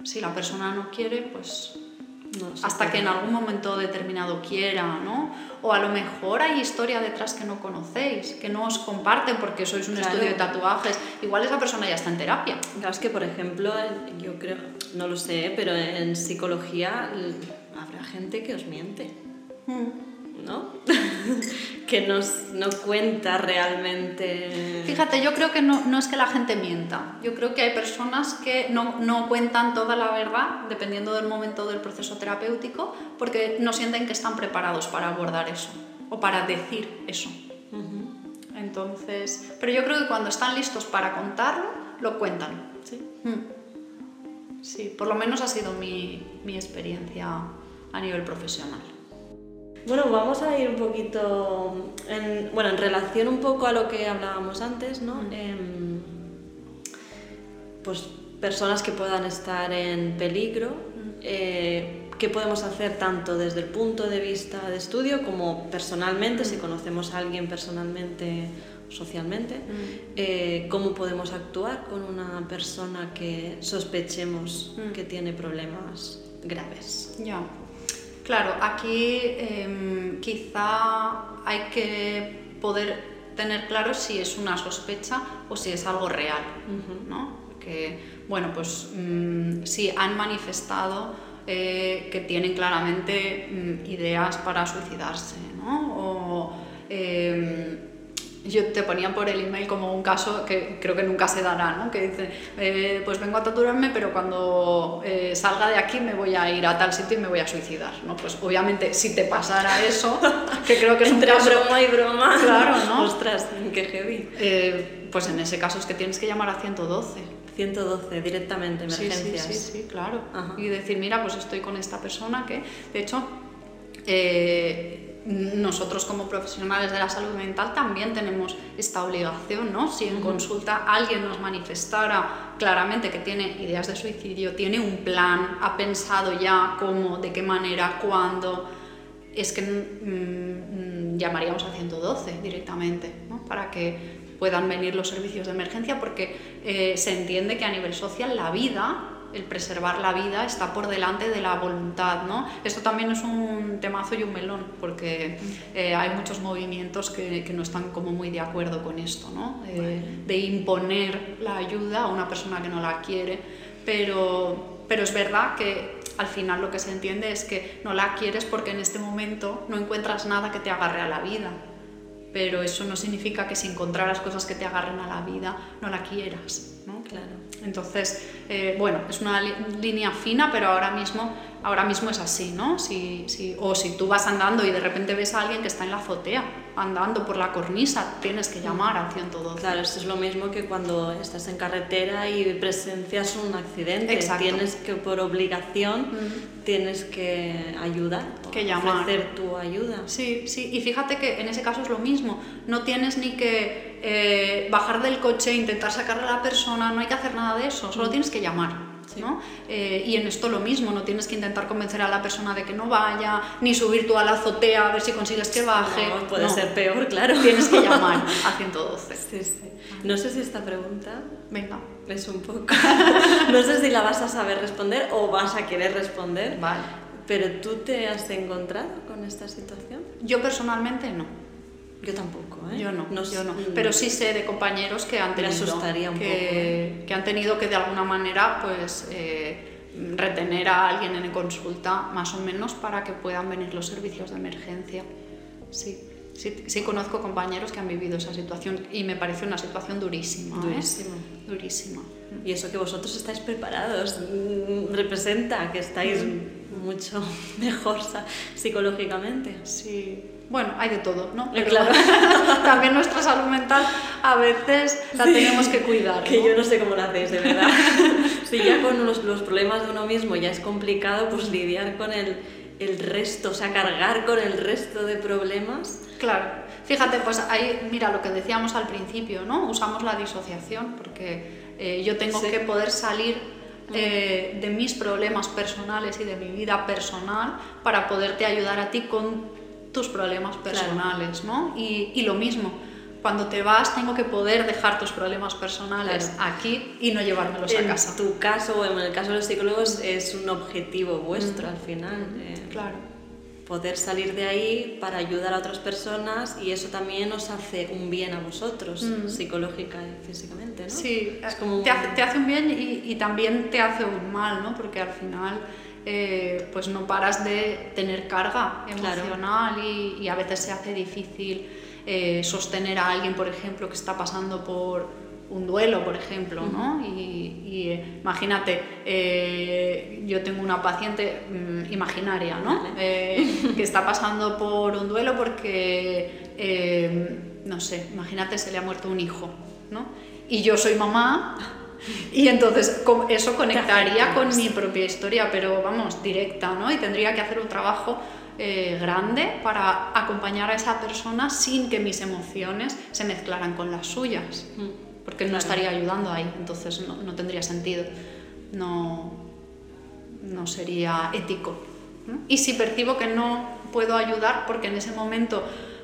si la persona no quiere, pues hasta que en algún momento determinado quiera, ¿no? O a lo mejor hay historia detrás que no conocéis, que no os comparten porque sois un estudio de tatuajes. Igual esa persona ya está en terapia. Claro, es que, por ejemplo, yo creo, no lo sé, pero en psicología habrá gente que os miente. Mm. ¿No? que nos, no cuenta realmente. Fíjate, yo creo que no, no, es que la gente mienta. Yo creo que hay personas que no, no, cuentan toda la verdad, dependiendo del momento del proceso terapéutico, porque no sienten que están preparados para abordar eso o para decir eso. Entonces, pero yo creo que cuando están listos para contarlo, lo cuentan. Sí. Mm. Sí, por lo menos ha sido mi, mi experiencia a nivel profesional. Bueno, vamos a ir un poquito, en, bueno, en relación un poco a lo que hablábamos antes, ¿no? Em, pues personas que puedan estar en peligro, eh, ¿qué podemos hacer tanto desde el punto de vista de estudio como personalmente, si conocemos a alguien personalmente o socialmente, eh, cómo podemos actuar con una persona que sospechemos que tiene problemas graves? Ya. Claro, aquí em, quizá hay que poder tener claro si es una sospecha o si es algo real, ¿no? Porque, bueno, pues mm, si han manifestado eh, que tienen claramente mm, ideas para suicidarse, ¿no? O, em, yo te ponía por el email como un caso que creo que nunca se dará, ¿no? que dice, eh, pues vengo a torturarme, pero cuando eh, salga de aquí me voy a ir a tal sitio y me voy a suicidar. ¿no? Pues obviamente si te pasara eso, que creo que es Entre un caso... broma y broma. Claro, ¿no? Ostras, qué heavy. Eh, pues en ese caso es que tienes que llamar a 112. 112 directamente, emergencias. Sí, sí, sí, sí claro. Ajá. Y decir, mira, pues estoy con esta persona que, de hecho, nosotros como profesionales de la salud mental también tenemos esta obligación, ¿no? Si en consulta alguien nos manifestara claramente que tiene ideas de suicidio, tiene un plan, ha pensado ya cómo, de qué manera, cuándo, es que mm, llamaríamos a 112 directamente, ¿no? Para que puedan venir los servicios de emergencia porque eh, se entiende que a nivel social la vida el preservar la vida está por delante de la voluntad, ¿no? Esto también es un temazo y un melón, porque eh, hay muchos movimientos que, que, no están como muy de acuerdo con esto, ¿no? Eh, de imponer la ayuda a una persona que no la quiere, pero, pero es verdad que al final lo que se entiende es que no la quieres porque en este momento no encuentras nada que te agarre a la vida, pero eso no significa que si encontraras cosas que te agarren a la vida no la quieras, ¿no? Claro. Entonces, eh, bueno, es una línea fina, pero ahora mismo, ahora mismo es así, ¿no? Si, si, o si tú vas andando y de repente ves a alguien que está en la azotea, andando por la cornisa, tienes que llamar al 112. Claro, esto es lo mismo que cuando estás en carretera y presencias un accidente. Exacto. Tienes que, por obligación, tienes que ayudar, que llamar. ofrecer tu ayuda. Sí, sí, y fíjate que en ese caso es lo mismo. No tienes ni que eh, bajar del coche, intentar sacarle a la persona, no hay que hacer nada de eso, solo tienes que llamar. Sí. ¿no? Eh, y en esto lo mismo, no tienes que intentar convencer a la persona de que no vaya, ni subir tú a la azotea a ver si consigues que baje. No, puede No. ser peor, claro. Tienes que llamar a 112. Sí, sí. No sé si esta pregunta Venga, es un poco... no sé si la vas a saber responder o vas a querer responder. vale. Pero tú te has encontrado con esta situación? Yo personalmente no. Yo tampoco, ¿eh? Yo no, yo no. Pero sí sé de compañeros que han tenido asustaría un que, poco, ¿eh? que han tenido que de alguna manera pues eh, retener a alguien en consulta más o menos para que puedan venir los servicios de emergencia. Sí. Sí, sí conozco compañeros que han vivido esa situación y me parece una situación durísima. ¿eh? Durísima. Durísima. Y eso que vosotros estáis preparados mm, representa que estáis mucho mejor psicológicamente. Sí. Bueno, hay de todo, ¿no? Eh, Pero claro. también nuestra salud mental a veces la Sí. tenemos que cuidar. Que yo no sé cómo lo hacéis, de verdad. si ya con los, los problemas de uno mismo ya es complicado, pues lidiar con el, el resto, o sea, cargar con el resto de problemas. Claro, fíjate, pues ahí, mira lo que decíamos al principio, ¿no? Usamos la disociación porque eh, yo tengo Sí. que poder salir eh, de mis problemas personales y de mi vida personal para poderte ayudar a ti con tus problemas personales, ¿no? Y, y lo mismo, cuando te vas tengo que poder dejar tus problemas personales aquí y no llevármelos a en casa. tu caso o en el caso de los psicólogos es un objetivo vuestro al final. eh, Claro. poder salir de ahí para ayudar a otras personas y eso también os hace un bien a vosotros, Mm. psicológica y físicamente, ¿no? Sí, Es como te, hace, te hace un bien y, y también te hace un mal, ¿no? Porque al final eh, pues no paras de tener carga emocional y, a veces se hace difícil eh, sostener a alguien, por ejemplo, que está pasando por un duelo, por ejemplo, ¿no? Y, eh, imagínate, yo tengo una paciente mm, imaginaria, ¿no? que está pasando por un duelo porque, no sé, imagínate, se le ha muerto un hijo, ¿no? Y yo soy mamá y entonces eso conectaría con mi propia historia, pero vamos, directa, ¿no? Y tendría que hacer un trabajo eh, grande para acompañar a esa persona sin que mis emociones se mezclaran con las suyas, mm. porque no estaría ayudando ahí, entonces no, no tendría sentido, no, no sería ético. Y si percibo que no puedo ayudar porque en ese momento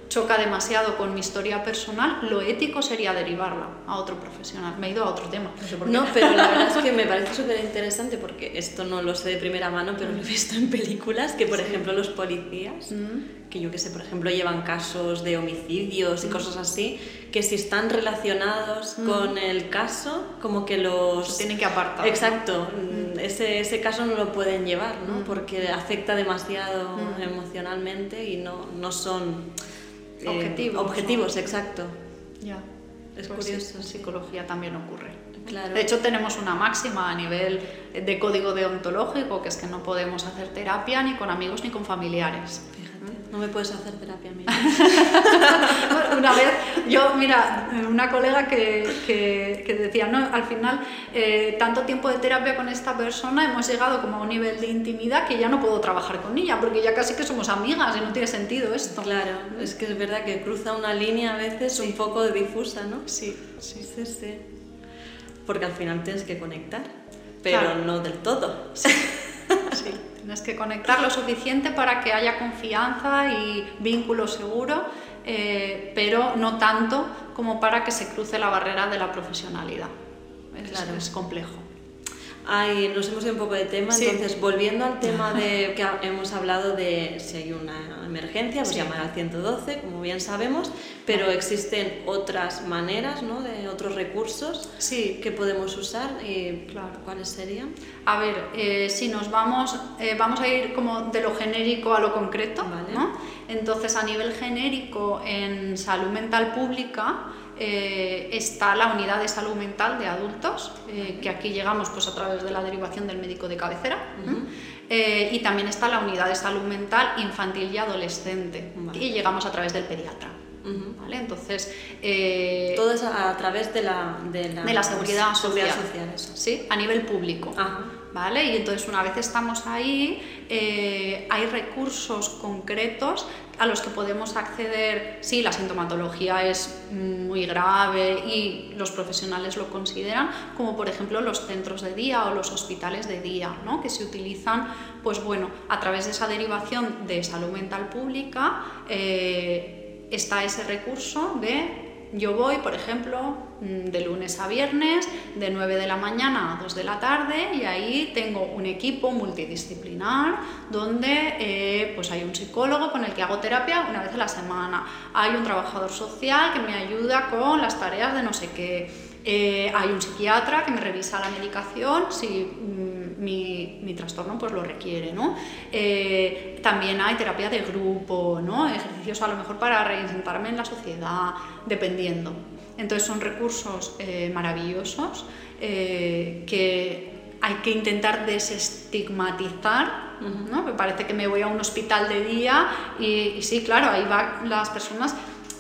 choca demasiado con mi historia personal, lo ético sería derivarla a otro profesional. Me he ido a otro tema. No, pero la verdad es que me parece súper interesante porque esto no lo sé de primera mano, pero lo he visto en películas que, por ejemplo, los policías, mm. que yo que sé, por ejemplo, llevan casos de homicidios y mm. cosas así, que si están relacionados mm. con el caso, como que los... tienen que apartar. Exacto. Ese, ese, caso no lo pueden llevar, ¿no? Porque afecta demasiado emocionalmente y no, no son eh, objetivos. objetivos, exacto. Ya. Es pues curioso. en psicología también ocurre. Claro. De hecho, tenemos una máxima a nivel de código deontológico, que es que no podemos hacer terapia ni con amigos ni con familiares. No me puedes hacer terapia a mí. una vez, yo, mira, una colega que, que, decía, no, al final, eh, tanto tiempo de terapia con esta persona, hemos llegado como a un nivel de intimidad que ya no puedo trabajar con ella, porque ya casi que somos amigas y no tiene sentido esto. Claro, es que es verdad que cruza una línea a veces un poco difusa, ¿no? Sí, sí, sí, sí. Porque al final tienes que conectar, pero no del todo. sí. Tienes que conectar lo suficiente para que haya confianza y vínculo seguro, eh, pero no tanto como para que se cruce la barrera de la profesionalidad. claro. es complejo. Ay, nos hemos ido un poco de tema, entonces volviendo al tema de que hemos hablado de si hay una emergencia, pues llamar al 112, como bien sabemos, pero existen otras maneras, ¿no? De otros recursos sí. que podemos usar y claro. ¿cuáles serían? A ver, eh, si nos vamos, eh, vamos a ir como de lo genérico a lo concreto, ¿no? Entonces, a nivel genérico en salud mental pública, eh, está la unidad de salud mental de adultos, eh, que aquí llegamos pues, a través de la derivación del médico de cabecera. Eh, y también está la unidad de salud mental infantil y adolescente, y llegamos a través del pediatra. ¿Vale? Entonces, todo es a, través de la, de la, seguridad, social, ¿sí? a nivel público. ¿Vale? Y entonces una vez estamos ahí, hay recursos concretos a los que podemos acceder si la sintomatología es muy grave y los profesionales lo consideran, como por ejemplo los centros de día o los hospitales de día, ¿no? que se utilizan pues bueno, a través de esa derivación de salud mental pública eh, está ese recurso de yo voy, por ejemplo, mm, de lunes a viernes, de 9 de la mañana a 2 de la tarde, y ahí tengo un equipo multidisciplinar donde eh, pues hay un psicólogo con el que hago terapia una vez a la semana, hay un trabajador social que me ayuda con las tareas de no sé qué, eh, hay un psiquiatra que me revisa la medicación si mm, mi, mi, trastorno pues lo requiere, ¿no? Eh, también hay terapia de grupo, ¿no? Ejercicios a lo mejor para reinsertarme en la sociedad, dependiendo. Entonces son recursos eh, maravillosos que hay que intentar desestigmatizar, ¿no? Me parece que me voy a un hospital de día y, y sí, claro, ahí van las personas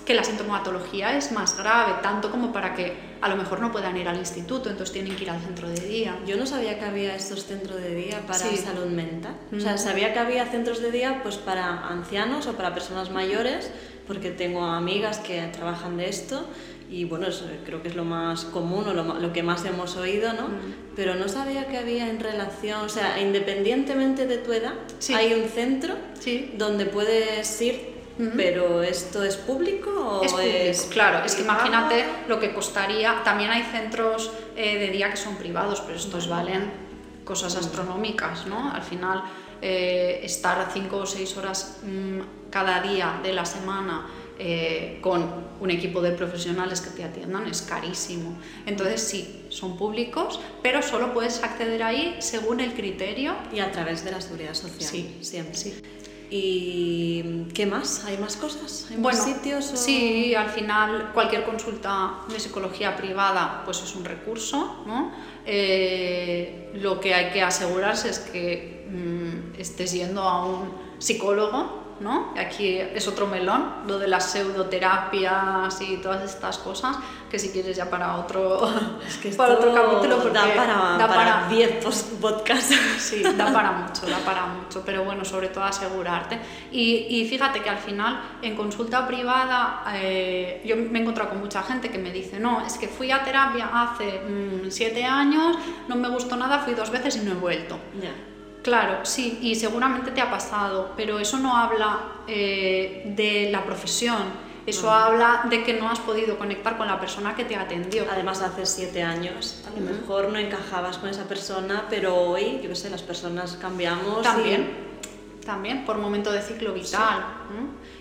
que la sintomatología es más grave, tanto como para que a lo mejor no puedan ir al instituto, entonces tienen que ir al centro de día. Yo no sabía que había estos centros de día para salud mental. O sea, sabía que había centros de día pues para ancianos o para personas mayores, porque tengo amigas que trabajan de esto y bueno, creo que es lo más común o lo, que más hemos oído, ¿no? Pero no sabía que había en relación, o sea, independientemente de tu edad, hay un centro donde puedes ir pero ¿esto es público o es, público, claro, es que imagínate lo que costaría, también hay centros eh, de día que son privados, pero estos valen cosas astronómicas, ¿no? Al final eh, estar cinco o seis horas mm, cada día de la semana eh, con un equipo de profesionales que te atiendan es carísimo. Entonces sí, son públicos, pero solo puedes acceder ahí según el criterio. Y a través de la seguridad social. Sí, siempre. Sí. ¿Y qué más? ¿Hay más cosas? ¿Hay bueno, más sitios? o- Sí, al final cualquier consulta de psicología privada pues es un recurso. ¿no? Eh, lo que hay que asegurarse es que mm, estés yendo a un psicólogo. ¿No? Aquí es otro melón, lo de las pseudoterapias y todas estas cosas, que si quieres ya para otro, Es que para otro capítulo porque da para, da para para- 10 post- podcasts. Sí, da para mucho, da para mucho, pero bueno, sobre todo asegurarte. Y, y fíjate que al final, en consulta privada, eh, yo me he encontrado con mucha gente que me dice, no, es que fui a terapia hace mm, siete años, no me gustó nada, fui dos veces y no he vuelto. Ya. Claro, sí, y seguramente te ha pasado, pero eso no habla eh, de la profesión, eso habla de que no has podido conectar con la persona que te atendió. Además, hace 7 años, a lo mejor no encajabas con esa persona, pero hoy, yo qué sé, las personas cambiamos. y- También, también, por momento de ciclo vital.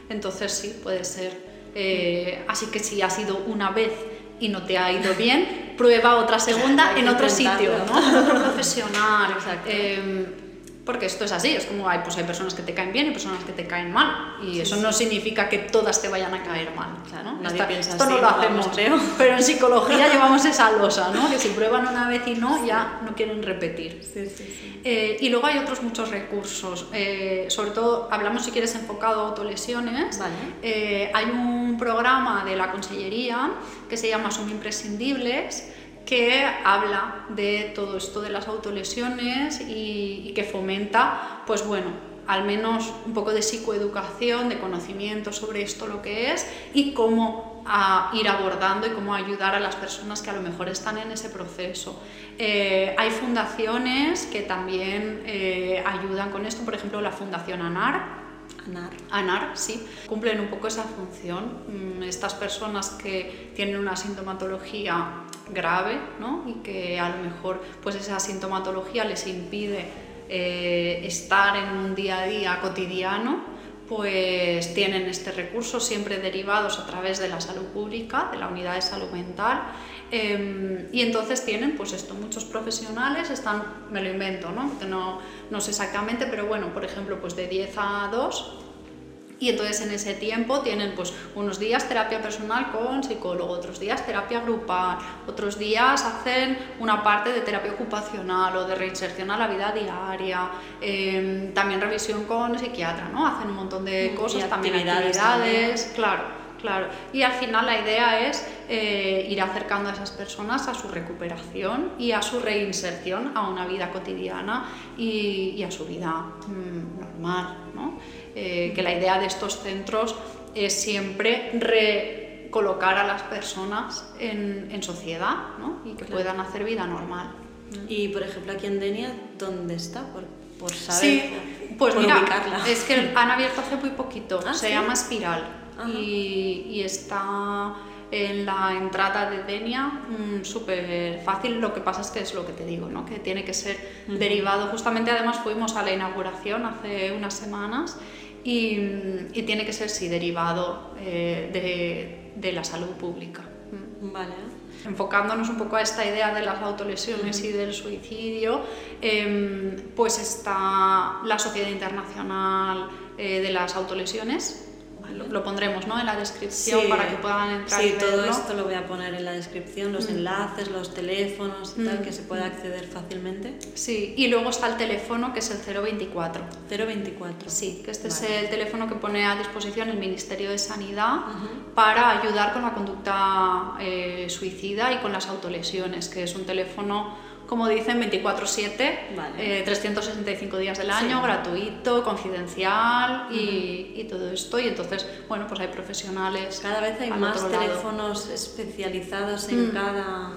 Entonces sí, puede ser. Eh, así que si ha sido una vez y no te ha ido bien, prueba otra segunda en otro sitio. ¿no? Otro profesional. Exacto. Eh, porque esto es así, es como hay, pues hay personas que te caen bien y personas que te caen mal. Y Sí, eso sí. no significa que todas te vayan a caer mal. Claro, ¿no? nadie Esta- piensa esto no así, lo vamos, hacemos, creo. Pero en psicología llevamos esa losa, ¿no? Que si prueban una vez y no, ya no quieren repetir. Sí, sí, sí. Eh, y luego hay otros muchos recursos, eh, sobre todo hablamos si quieres enfocado a autolesiones. Vale. Eh, hay un programa de la Consellería que se llama Son Imprescindibles que habla de todo esto de las autolesiones y, y que fomenta, pues bueno, al menos un poco de psicoeducación, de conocimiento sobre esto lo que es y cómo a ir abordando y cómo ayudar a las personas que a lo mejor están en ese proceso. Eh, hay fundaciones que también eh, ayudan con esto, por ejemplo la Fundación ANAR, Anar. ANAR, sí, cumplen un poco esa función. Mm, Estas personas que tienen una sintomatología grave ¿no? y que a lo mejor pues esa sintomatología les impide eh, estar en un día a día cotidiano, pues tienen este recurso siempre derivados a través de la salud pública, de la unidad de salud mental. eh, y entonces tienen, pues esto, muchos profesionales están, me lo invento, ¿no? Porque no, no sé exactamente, pero bueno, por ejemplo, pues de 10 a 2 y entonces en ese tiempo tienen pues unos días terapia personal con psicólogo, otros días terapia grupal, otros días hacen una parte de terapia ocupacional o de reinserción a la vida diaria, eh, también revisión con psiquiatra, ¿no? Hacen un montón de Mm, cosas, y también actividades actividades, claro, claro. Y al final la idea es eh, ir acercando a esas personas a su recuperación y a su reinserción a una vida cotidiana y, y a su vida mm, normal, ¿no? Eh, que la idea de estos centros es siempre recolocar a las personas en, en sociedad ¿no? y que Claro. puedan hacer vida normal. Y por ejemplo, aquí en Denia, ¿dónde está? Por, por saber. Sí, pues por mira, ubicarla. es que han abierto hace muy poquito, Ah, se ¿sí? llama Espiral. Y, y está en la entrada de Denia mm, súper fácil, lo que pasa es que es lo que te digo, ¿no? que tiene que ser Ujú. derivado, justamente además fuimos a la inauguración hace unas semanas y, y tiene que ser sí derivado eh, de, de la salud pública. Mm Vale. enfocándonos un poco a esta idea de las autolesiones y del suicidio, em, pues está la Sociedad Internacional eh, de las Autolesiones. Lo, lo pondremos ¿no? en la descripción Sí. para que puedan entrar y Sí, todo verlo. esto lo voy a poner en la descripción, los Mm. enlaces, los teléfonos y tal, Mm. que se pueda acceder fácilmente. Sí, y luego está el teléfono que es el 024. 024. Sí, que este Vale. es el teléfono que pone a disposición el Ministerio de Sanidad para ayudar con la conducta eh, suicida y con las autolesiones, que es un teléfono, como dicen, 24/7, Vale. eh, 365 días del Sí. año, gratuito, confidencial y, y todo esto. Y entonces, bueno, pues hay profesionales. Cada vez hay más teléfonos especializados en Mm. cada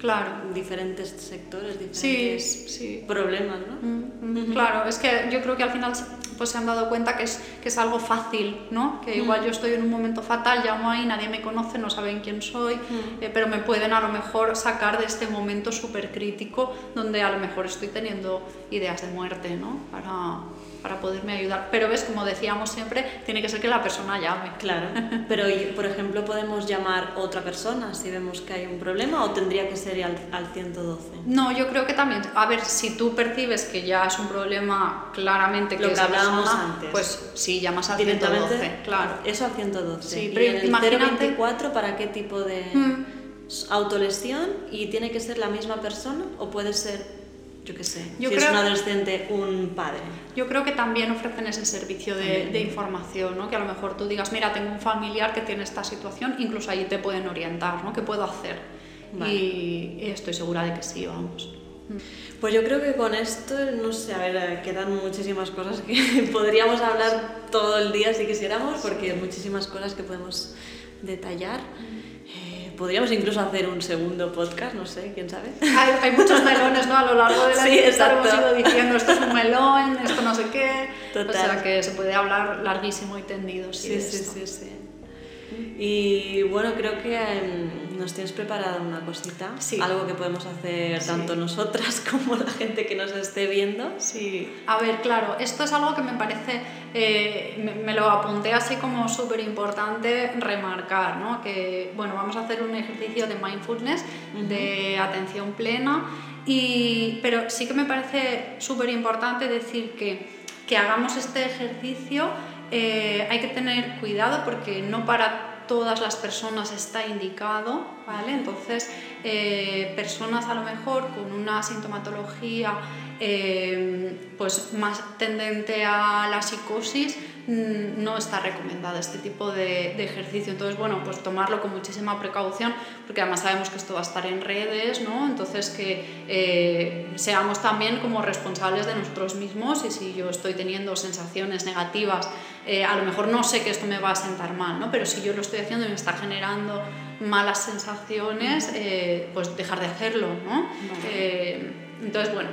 Claro. diferentes sectores, Sí, diferentes sí. problemas, ¿no? Mm, mm, Claro, es que yo creo que al final pues se han dado cuenta que es, que es algo fácil, ¿no? Que igual yo estoy en un momento fatal, llamo ahí, nadie me conoce, no saben quién soy, eh, pero me pueden a lo mejor sacar de este momento súper crítico donde a lo mejor estoy teniendo ideas de muerte, ¿no? Para, para poderme ayudar. Pero ves, como decíamos siempre, tiene que ser que la persona llame. Claro. Pero, por ejemplo, podemos llamar a otra persona si vemos que hay un problema o tendría que ser al, al 112. No, yo creo que también. A ver, si tú percibes que ya es un problema claramente que lo que hablábamos antes, pues sí, llamas al 112, claro. Eso al 112. Sí, pero ¿Y en el 024 para qué tipo de mm. autolesión y tiene que ser la misma persona o puede ser yo qué sé, yo si creo, es un adolescente, un padre. Yo creo que también ofrecen ese servicio de, de, información, ¿no? que a lo mejor tú digas, mira, tengo un familiar que tiene esta situación, incluso allí te pueden orientar, ¿no? ¿Qué puedo hacer? Y estoy segura de que sí, vamos. Pues yo creo que con esto, no sé, a ver, quedan muchísimas cosas que podríamos hablar todo el día si quisiéramos, porque hay muchísimas cosas que podemos detallar. Podríamos incluso hacer un segundo podcast, no sé, quién sabe. Hay, hay muchos melones, ¿no? A lo largo de la sí, exacto. hemos ido diciendo esto es un melón, esto no sé qué. Total. O sea que se puede hablar larguísimo y tendido. Sí, sí, sí, sí. Y bueno, creo que em, nos tienes preparada una cosita, sí. algo que podemos hacer tanto nosotras como la gente que nos esté viendo. Sí, a ver, claro, esto es algo que me parece, eh, me, lo apunté así como súper importante remarcar, ¿no? Que, bueno, vamos a hacer un ejercicio de mindfulness, de atención plena, y, pero sí que me parece súper importante decir que, que hagamos este ejercicio eh, hay que tener cuidado porque no para todas las personas está indicado, ¿vale? Entonces, eh, personas a lo mejor con una sintomatología eh, pues más tendente a la psicosis, no está recomendada este tipo de, ejercicio. Entonces, bueno, pues tomarlo con muchísima precaución, porque además sabemos que esto va a estar en redes, ¿no? Entonces, que eh, seamos también como responsables de nosotros mismos y si yo estoy teniendo sensaciones negativas, eh, a lo mejor no sé que esto me va a sentar mal, ¿no? Pero si yo lo estoy haciendo y me está generando malas sensaciones, eh, pues dejar de hacerlo, ¿no? entonces, bueno,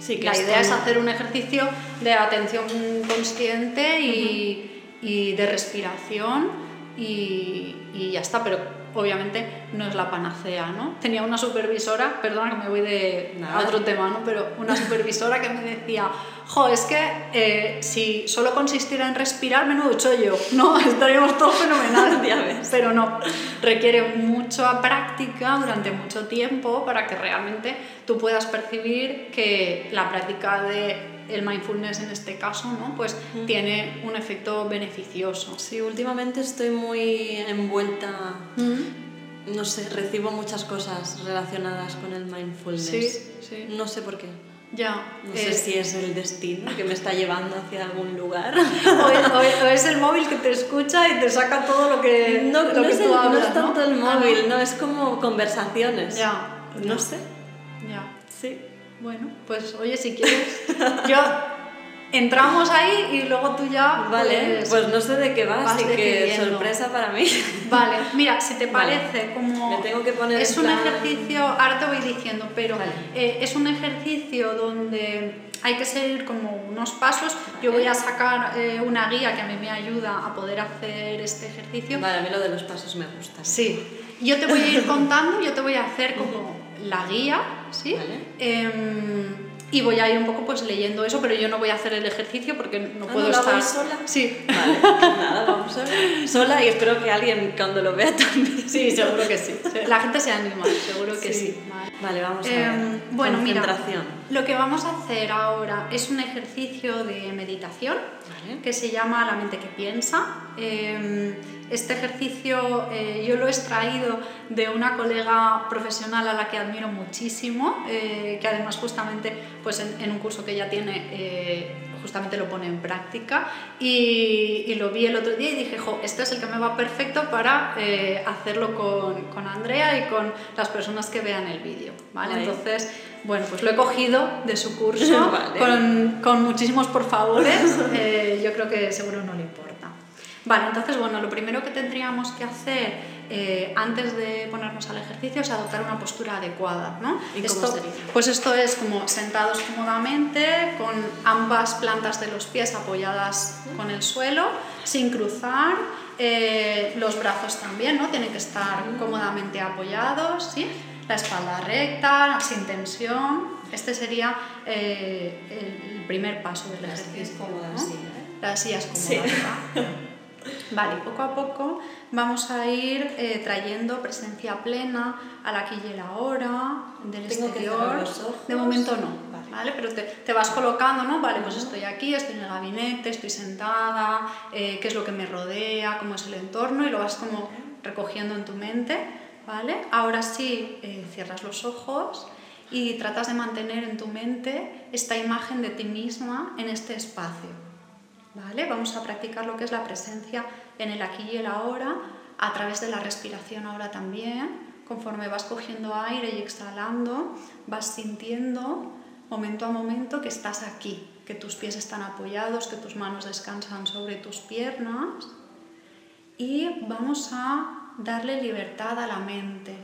Sí, la idea es hacer un ejercicio de atención consciente y, y de respiración y, y, ya está, pero obviamente no es la panacea, ¿no? Tenía una supervisora, perdona que me voy de a otro tema, ¿no? Pero una supervisora que me decía, jo, es que eh, si solo consistiera en respirar, menudo chollo, ¿no? Estaríamos todos fenomenal, pero no, requiere mucha práctica durante mucho tiempo para que realmente tú puedas percibir que la práctica de el mindfulness en este caso, ¿no? Pues tiene un efecto beneficioso. Sí, últimamente estoy muy envuelta, no sé, recibo muchas cosas relacionadas con el mindfulness. Sí, sí. No sé por qué. Ya. No sé si es el destino que me está llevando hacia algún lugar. O es, el móvil que te escucha y te saca todo lo que, no, lo no que es tú hablas. No es tanto el ah, móvil, no. es como conversaciones. Ya. No sé. Ya. Sí. Bueno, pues oye, si quieres, yo entramos ahí y luego tú ya. Vale, pues no sé de qué va, así que sorpresa para mí. Vale, mira, si te parece, como. Me tengo que poner Es un ejercicio, ahora te voy diciendo, pero eh, es un ejercicio donde hay que seguir como unos pasos. Yo voy a sacar eh, una guía que a mí me ayuda a poder hacer este ejercicio. Vale, a mí lo de los pasos me gusta. Sí, yo te voy a ir contando, yo te voy a hacer como la guía, ¿sí? Em, y voy a ir un poco pues leyendo eso, pero yo no voy a hacer el ejercicio porque no ah, puedo ¿no estar sola. Sí. Vale, pues nada, vamos sola. sola y espero que alguien cuando lo vea también. Sí, seguro que sí. La gente se anima, seguro que sí. Vale. vamos a ver. Em, bueno, mira, lo que vamos a hacer ahora es un ejercicio de meditación que se llama La mente que piensa. Eh, este ejercicio eh, yo lo he extraído de una colega profesional a la que admiro muchísimo, eh, que además justamente pues en, un curso que ella tiene eh, justamente lo pone en práctica y, lo vi el otro día y dije, jo, este es el que me va perfecto para hacerlo con, con, Andrea y con las personas que vean el vídeo, ¿vale? Entonces, bueno, pues lo he cogido de su curso con, con, muchísimos por favores, yo creo que seguro no le importa. Vale, entonces, bueno, lo primero que tendríamos que hacer eh, antes de ponernos al ejercicio es adoptar una postura adecuada, ¿no? ¿Y esto, cómo sería? Pues esto es como sentados cómodamente, con ambas plantas de los pies apoyadas con el suelo, sin cruzar, eh, los brazos también, ¿no? Tienen que estar cómodamente apoyados, ¿sí? La espalda recta, sin tensión. Este sería eh, el primer paso del ejercicio. es cómoda, ¿no? sí, ¿eh? La silla es cómoda, Sí. Vale, poco a poco vamos a ir eh, trayendo presencia plena al aquí y el ahora, del ¿Tengo que exterior. cerrar los ojos? De momento no, Vale. ¿vale? Pero te, te vas colocando, ¿no? Vale, pues estoy aquí, estoy en el gabinete, estoy sentada, eh, qué es lo que me rodea, cómo es el entorno y lo vas como recogiendo en tu mente, ¿vale? Ahora sí, eh, cierras los ojos y tratas de mantener en tu mente esta imagen de ti misma en este espacio. ¿Vale? Vamos a practicar lo que es la presencia en el aquí y el ahora, a través de la respiración ahora también. Conforme vas cogiendo aire y exhalando, vas sintiendo momento a momento que estás aquí, que tus pies están apoyados, que tus manos descansan sobre tus piernas. Y vamos a darle libertad a la mente.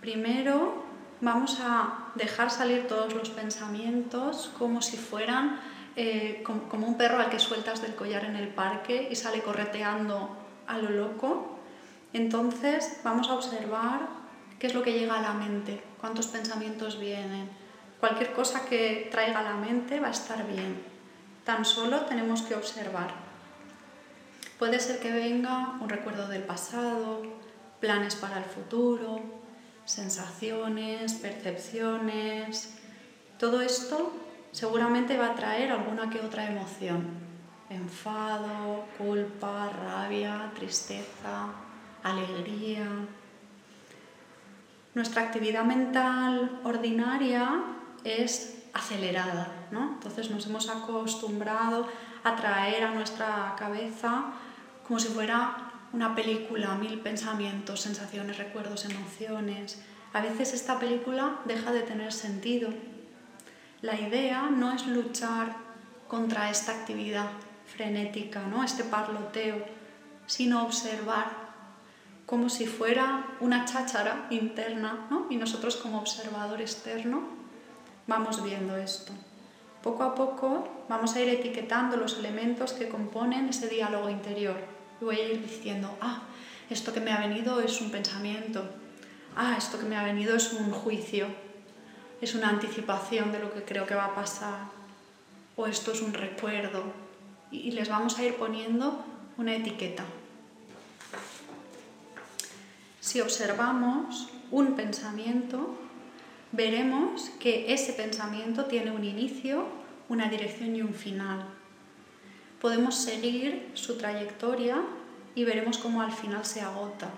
Primero vamos a dejar salir todos los pensamientos como si fueran eh, com- como un perro al que sueltas del collar en el parque y sale correteando a lo loco. Entonces vamos a observar qué es lo que llega a la mente, cuántos pensamientos vienen. Cualquier cosa que traiga a la mente va a estar bien. Tan solo tenemos que observar. Puede ser que venga un recuerdo del pasado, planes para el futuro, sensaciones, percepciones. Todo esto seguramente va a traer alguna que otra emoción. Enfado, culpa, rabia, tristeza, alegría. Nuestra actividad mental ordinaria es acelerada, ¿no? Entonces nos hemos acostumbrado a traer a nuestra cabeza como si fuera una película, mil pensamientos, sensaciones, recuerdos, emociones. A veces esta película deja de tener sentido. La idea no es luchar contra esta actividad frenética, ¿no? este parloteo, sino observar como si fuera una cháchara interna ¿no? y nosotros como observador externo vamos viendo esto. Poco a poco vamos a ir etiquetando los elementos que componen ese diálogo interior. Y voy a ir diciendo, ah, esto que me ha venido es un pensamiento, ah, esto que me ha venido es un juicio, es una anticipación de lo que creo que va a pasar, o esto es un recuerdo. Y les vamos a ir poniendo una etiqueta. Si observamos un pensamiento, veremos que ese pensamiento tiene un inicio, una dirección y un final. Podemos seguir su trayectoria y veremos cómo al final se agota.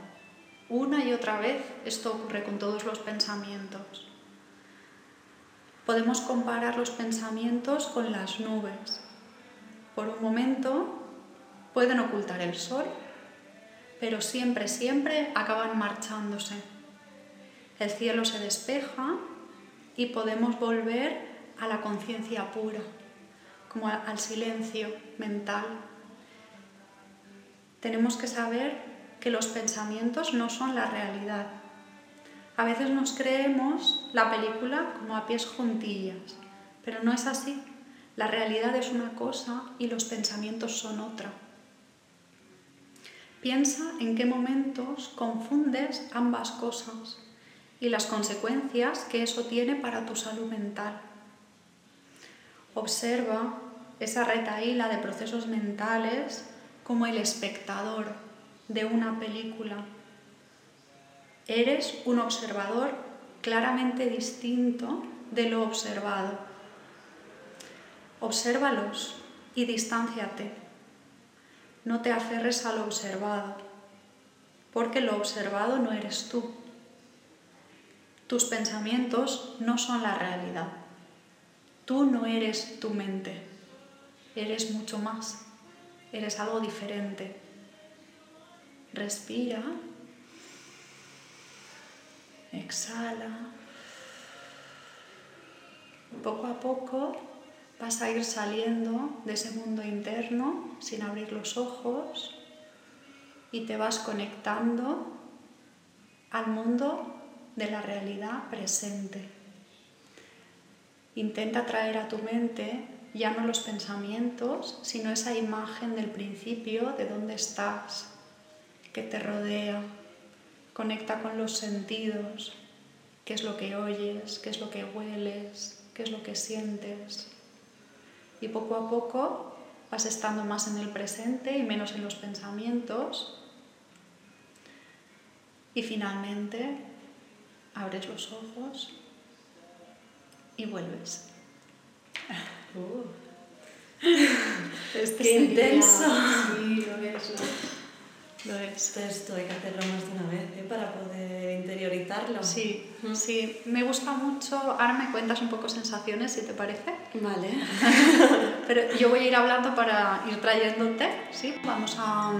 Una y otra vez esto ocurre con todos los pensamientos. Podemos comparar los pensamientos con las nubes. Por un momento pueden ocultar el sol, pero siempre, siempre acaban marchándose. El cielo se despeja y podemos volver a la conciencia pura, como al silencio mental. Tenemos que saber que los pensamientos no son la realidad. A veces nos creemos la película como a pies juntillas, pero no es así. La realidad es una cosa y los pensamientos son otra. Piensa en qué momentos confundes ambas cosas y las consecuencias que eso tiene para tu salud mental. Observa esa retaíla de procesos mentales como el espectador de una película. Eres un observador claramente distinto de lo observado. Obsérvalos y distánciate. No te aferres a lo observado, porque lo observado no eres tú. Tus pensamientos no son la realidad. Tú no eres tu mente. Eres mucho más. Eres algo diferente. Respira. Exhala. Poco a poco vas a ir saliendo de ese mundo interno sin abrir los ojos y te vas conectando al mundo de la realidad presente. Intenta traer a tu mente ya no los pensamientos, sino esa imagen del principio de dónde estás, que te rodea. Conecta con los sentidos, qué es lo que oyes, qué es lo que hueles, qué es lo que sientes. Y poco a poco vas estando más en el presente y menos en los pensamientos. Y finalmente abres los ojos y vuelves. Uh. Este ¡Qué intenso! Sí, lo es. Lo es. Esto hay que hacerlo más de una vez ¿eh? para poder interiorizarlo. Sí, sí. Me gusta mucho. Ahora me cuentas un poco sensaciones, si te parece. Vale. Pero yo voy a ir hablando para ir trayéndote, ¿sí? Vamos a...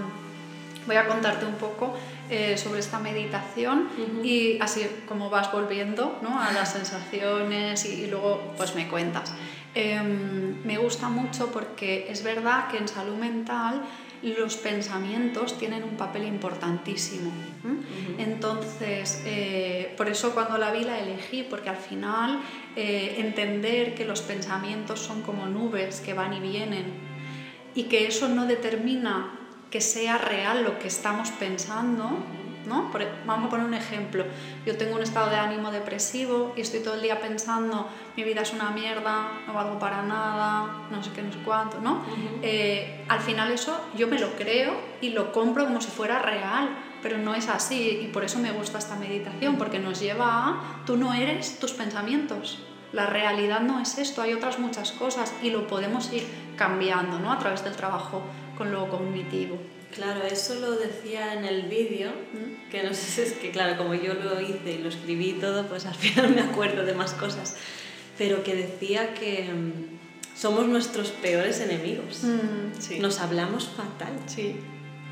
Voy a contarte un poco eh, sobre esta meditación y así como vas volviendo ¿no? a las sensaciones y, y luego pues me cuentas. Em, me gusta mucho porque es verdad que en salud mental los pensamientos tienen un papel importantísimo. Entonces, eh, por eso cuando la vi la elegí, porque al final eh, entender que los pensamientos son como nubes que van y vienen y que eso no determina que sea real lo que estamos pensando, ¿no? E, vamos a poner un ejemplo. Yo tengo un estado de ánimo depresivo y estoy todo el día pensando, mi vida es una mierda, no valgo para nada, no sé qué, no sé cuánto, ¿no? Eh, al final eso yo me lo creo y lo compro como si fuera real, pero no es así y por eso me gusta esta meditación, porque nos lleva a, tú no eres tus pensamientos. La realidad no es esto, hay otras muchas cosas y lo podemos ir cambiando ¿no? a través del trabajo con lo cognitivo. Claro, eso lo decía en el vídeo, que no sé si es que, claro, como yo lo hice y lo escribí todo, pues al final me acuerdo de más cosas, pero que decía que mm, somos nuestros peores enemigos. Mm, Nos hablamos fatal. Sí,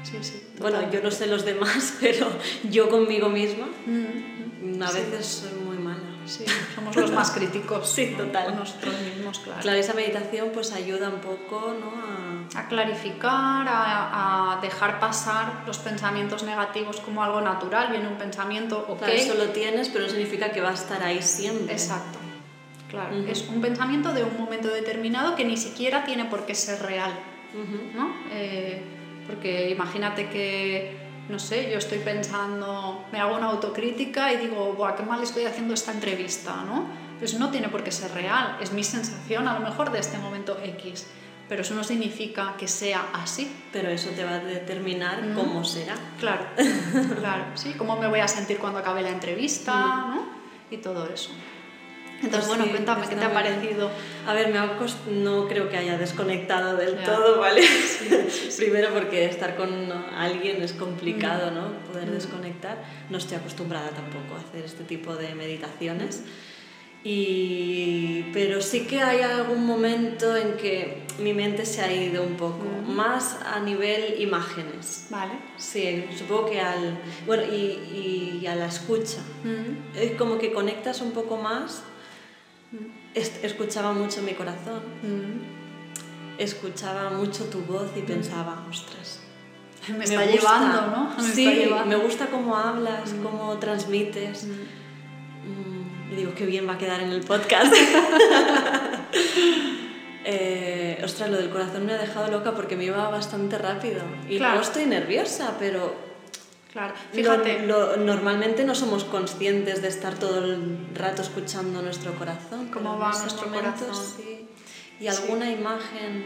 sí, sí. Bueno, yo no sé los demás, pero yo conmigo misma mm, a veces soy muy mala. Sí, somos los más críticos. sí, total. Con nosotros mismos, claro. Claro, esa meditación pues ayuda un poco ¿no? a a clarificar, a, dejar pasar los pensamientos negativos como algo natural. Viene un pensamiento, ok. Claro, eso lo tienes, pero no significa que va a estar ahí siempre. Exacto. Claro, es un pensamiento de un momento determinado que ni siquiera tiene por qué ser real. ¿no? Eh, porque imagínate que, no sé, yo estoy pensando, me hago una autocrítica y digo, Buah, qué mal estoy haciendo esta entrevista, ¿no? Pues no tiene por qué ser real, es mi sensación a lo mejor de este momento X pero eso no significa que sea así. Pero eso te va a determinar mm. cómo será. Claro, claro, sí, cómo me voy a sentir cuando acabe la entrevista, mm. ¿no? Y todo eso. Entonces, bueno, cuéntame, ¿qué te ha parecido? A ver, me ha no creo que haya desconectado del todo, ¿vale? Primero porque estar con alguien es complicado, mm. ¿no? Poder desconectar. No estoy acostumbrada tampoco a hacer este tipo de meditaciones. Y, pero sí que hay algún momento en que mi mente se ha ido un poco, más a nivel imágenes. Vale. Sí, supongo que al. Bueno, y, y a la escucha. Es como que conectas un poco más. Escuchaba mucho mi corazón. Escuchaba mucho tu voz y pensaba, ostras. Me, está llevando, ¿no? Me sí, me gusta cómo hablas, cómo transmites. Y digo, qué bien va a quedar en el podcast. eh, ostras, lo del corazón me ha dejado loca porque me iba bastante rápido. Y claro. no estoy nerviosa, pero... Claro, fíjate. normalmente no somos conscientes de estar todo el rato escuchando nuestro corazón. ¿Cómo va nuestro corazón? Sí. Y alguna imagen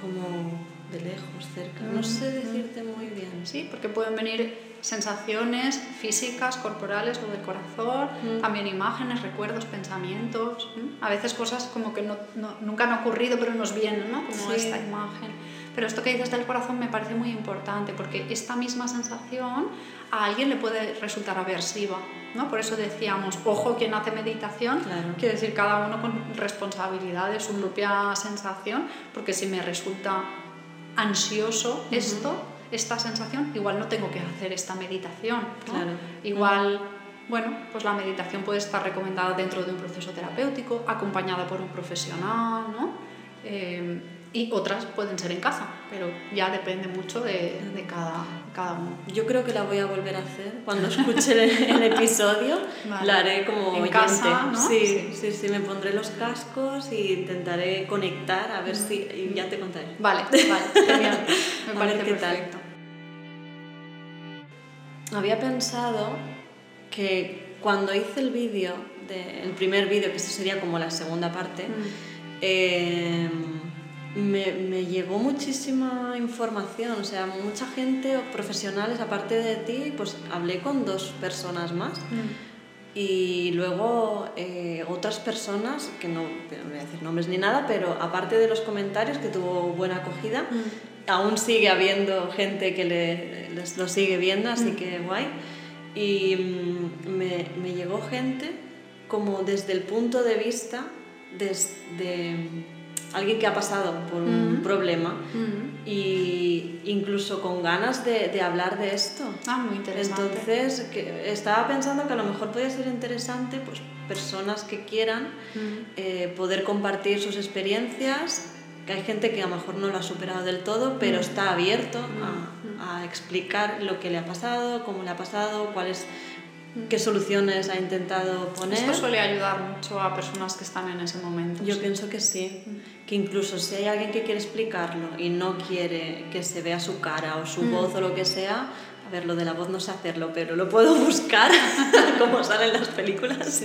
como de lejos, cerca. No sé decirte muy bien. Sí, porque pueden venir sensaciones físicas, corporales o del corazón, mm. también imágenes, recuerdos, pensamientos, a veces cosas como que no, nunca han ocurrido pero nos vienen, ¿no? como esta imagen. Pero esto que dices del corazón me parece muy importante porque esta misma sensación a alguien le puede resultar aversiva. ¿no? Por eso decíamos, ojo, quien hace meditación, quiere decir cada uno con responsabilidad de su propia sensación, porque si me resulta ansioso esto, esta sensación, igual no tengo que hacer esta meditación. Igual, bueno, pues la meditación puede estar recomendada dentro de un proceso terapéutico, acompañada por un profesional, ¿no? Em, Y otras pueden ser en casa, pero ya depende mucho de, de cada, cada uno. Yo creo que la voy a volver a hacer cuando escuche el, el episodio. Vale. La haré como En oyente. casa, ¿no? sí, Sí. sí, sí, me pondré los cascos y intentaré conectar a ver si y ya te contaré. Vale, vale, genial. Me parece qué tal. perfecto. Había pensado que cuando hice el vídeo, de- el primer vídeo, que esto sería como la segunda parte, Mm. eh, me, me llegó muchísima información, o sea, mucha gente profesionales aparte de ti, pues hablé con dos personas más Mm. y luego eh, otras personas, que no, no voy a decir nombres ni nada, pero aparte de los comentarios, que tuvo buena acogida, Mm. aún sigue habiendo gente que le, les lo sigue viendo, así que guay. Y mm, me, me llegó gente como desde el punto de vista desde alguien que ha pasado por un Mm. problema Mm. y incluso con ganas de, de hablar de esto. Ah, muy interesante. Entonces, que estaba pensando que a lo mejor podría ser interesante pues, personas que quieran Mm. eh, poder compartir sus experiencias, que hay gente que a lo mejor no lo ha superado del todo, pero está abierto a, a explicar lo que le ha pasado, cómo le ha pasado, cuáles, qué soluciones ha intentado poner. Esto suele ayudar mucho a personas que están en ese momento. Yo sí. pienso que sí, que incluso si hay alguien que quiere explicarlo y no quiere que se vea su cara o su voz o lo que sea, a ver, lo de la voz no sé hacerlo, pero lo puedo buscar como salen las películas.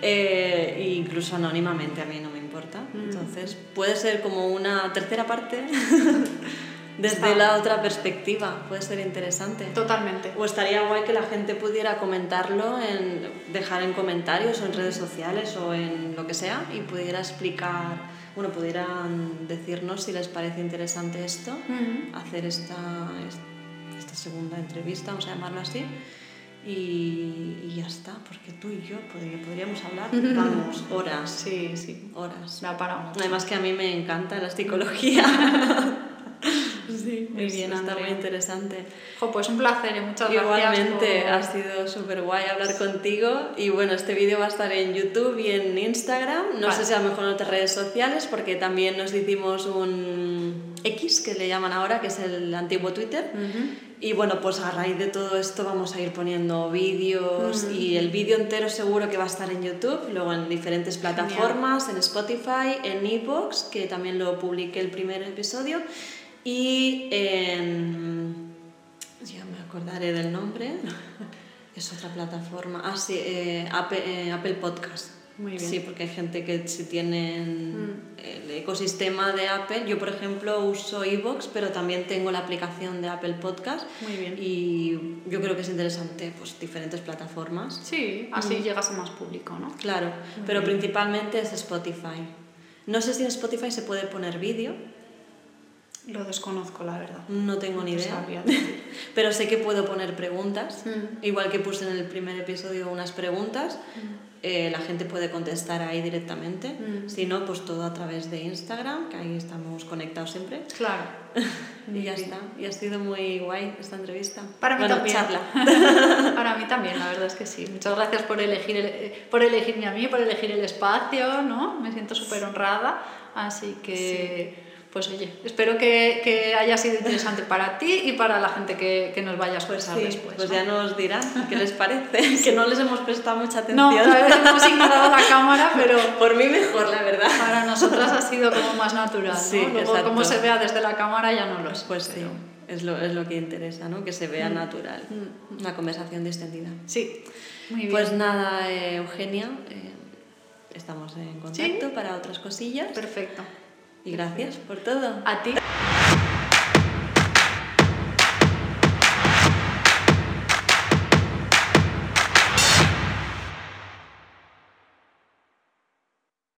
Eh, e incluso anónimamente, a mí no me importa. Entonces puede ser como una tercera parte desde Está. la otra perspectiva, puede ser interesante. Totalmente. O estaría guay que la gente pudiera comentarlo, en, dejar en comentarios o en redes sociales o en lo que sea y pudiera explicar, bueno, pudieran decirnos si les parece interesante esto, hacer esta, esta segunda entrevista, vamos a llamarlo así. Y, y ya está, porque tú y yo podría- podríamos hablar, vamos, horas, Sí, sí. horas. Da para mucho. Además que a mí me encanta la psicología. sí, Muy bien, está muy interesante. Jo, pues un placer y muchas Igualmente, gracias. ha sido súper guay hablar contigo y bueno, este vídeo va a estar en YouTube y en Instagram, no Vale. sé si a lo mejor en otras redes sociales porque también nos hicimos un X, que le llaman ahora, que es el antiguo Twitter. Ujú. Y bueno, pues a raíz de todo esto vamos a ir poniendo vídeos y el vídeo entero seguro que va a estar en YouTube, luego en diferentes plataformas, en Spotify, en Evox, que también lo publiqué el primer episodio, y en... Ya me acordaré del nombre. Es otra plataforma. Ah, sí, eh, Apple, eh, Apple Podcast. Muy bien. Sí, porque hay gente que si tienen el ecosistema de Apple, yo por ejemplo uso iVoox, pero también tengo la aplicación de Apple Podcast. Muy bien. Y yo creo que es interesante, pues diferentes plataformas. Sí, así llegas a más público, ¿no? Claro, pero principalmente es Spotify. No sé si en Spotify se puede poner vídeo, Lo desconozco, la verdad. no tengo ni idea. Pero sé que puedo poner preguntas, Mm. igual que puse en el primer episodio unas preguntas, Mm. eh, la gente puede contestar ahí directamente. Mm. Si no, pues todo a través de Instagram, que ahí estamos conectados siempre. Claro. y ya está. Y ha sido muy guay esta entrevista. Para mí bueno, también. charla. Para mí también, la verdad es que sí. Muchas gracias por, elegir el- eh, por elegirme a mí, por elegir el espacio, ¿no? Me siento súper honrada. Así que, pues oye, espero que, que haya sido interesante para ti y para la gente que, que nos vaya a escuchar Sí, después. pues ¿no? ya nos dirán qué les parece, que no les hemos prestado mucha atención. No, otra vez hemos ignorado la cámara, pero Por mí mejor, la verdad. para nosotras ha sido como más natural, ¿no? Sí, Luego, exacto. cómo se vea desde la cámara ya no lo sé. Pues sí, pero- es lo, es lo que interesa, ¿no? Que se vea natural. Una conversación distendida. Sí, muy bien. Pues nada, eh, Eugenia, eh, estamos en contacto para otras cosillas. Perfecto. Y gracias por todo. A ti.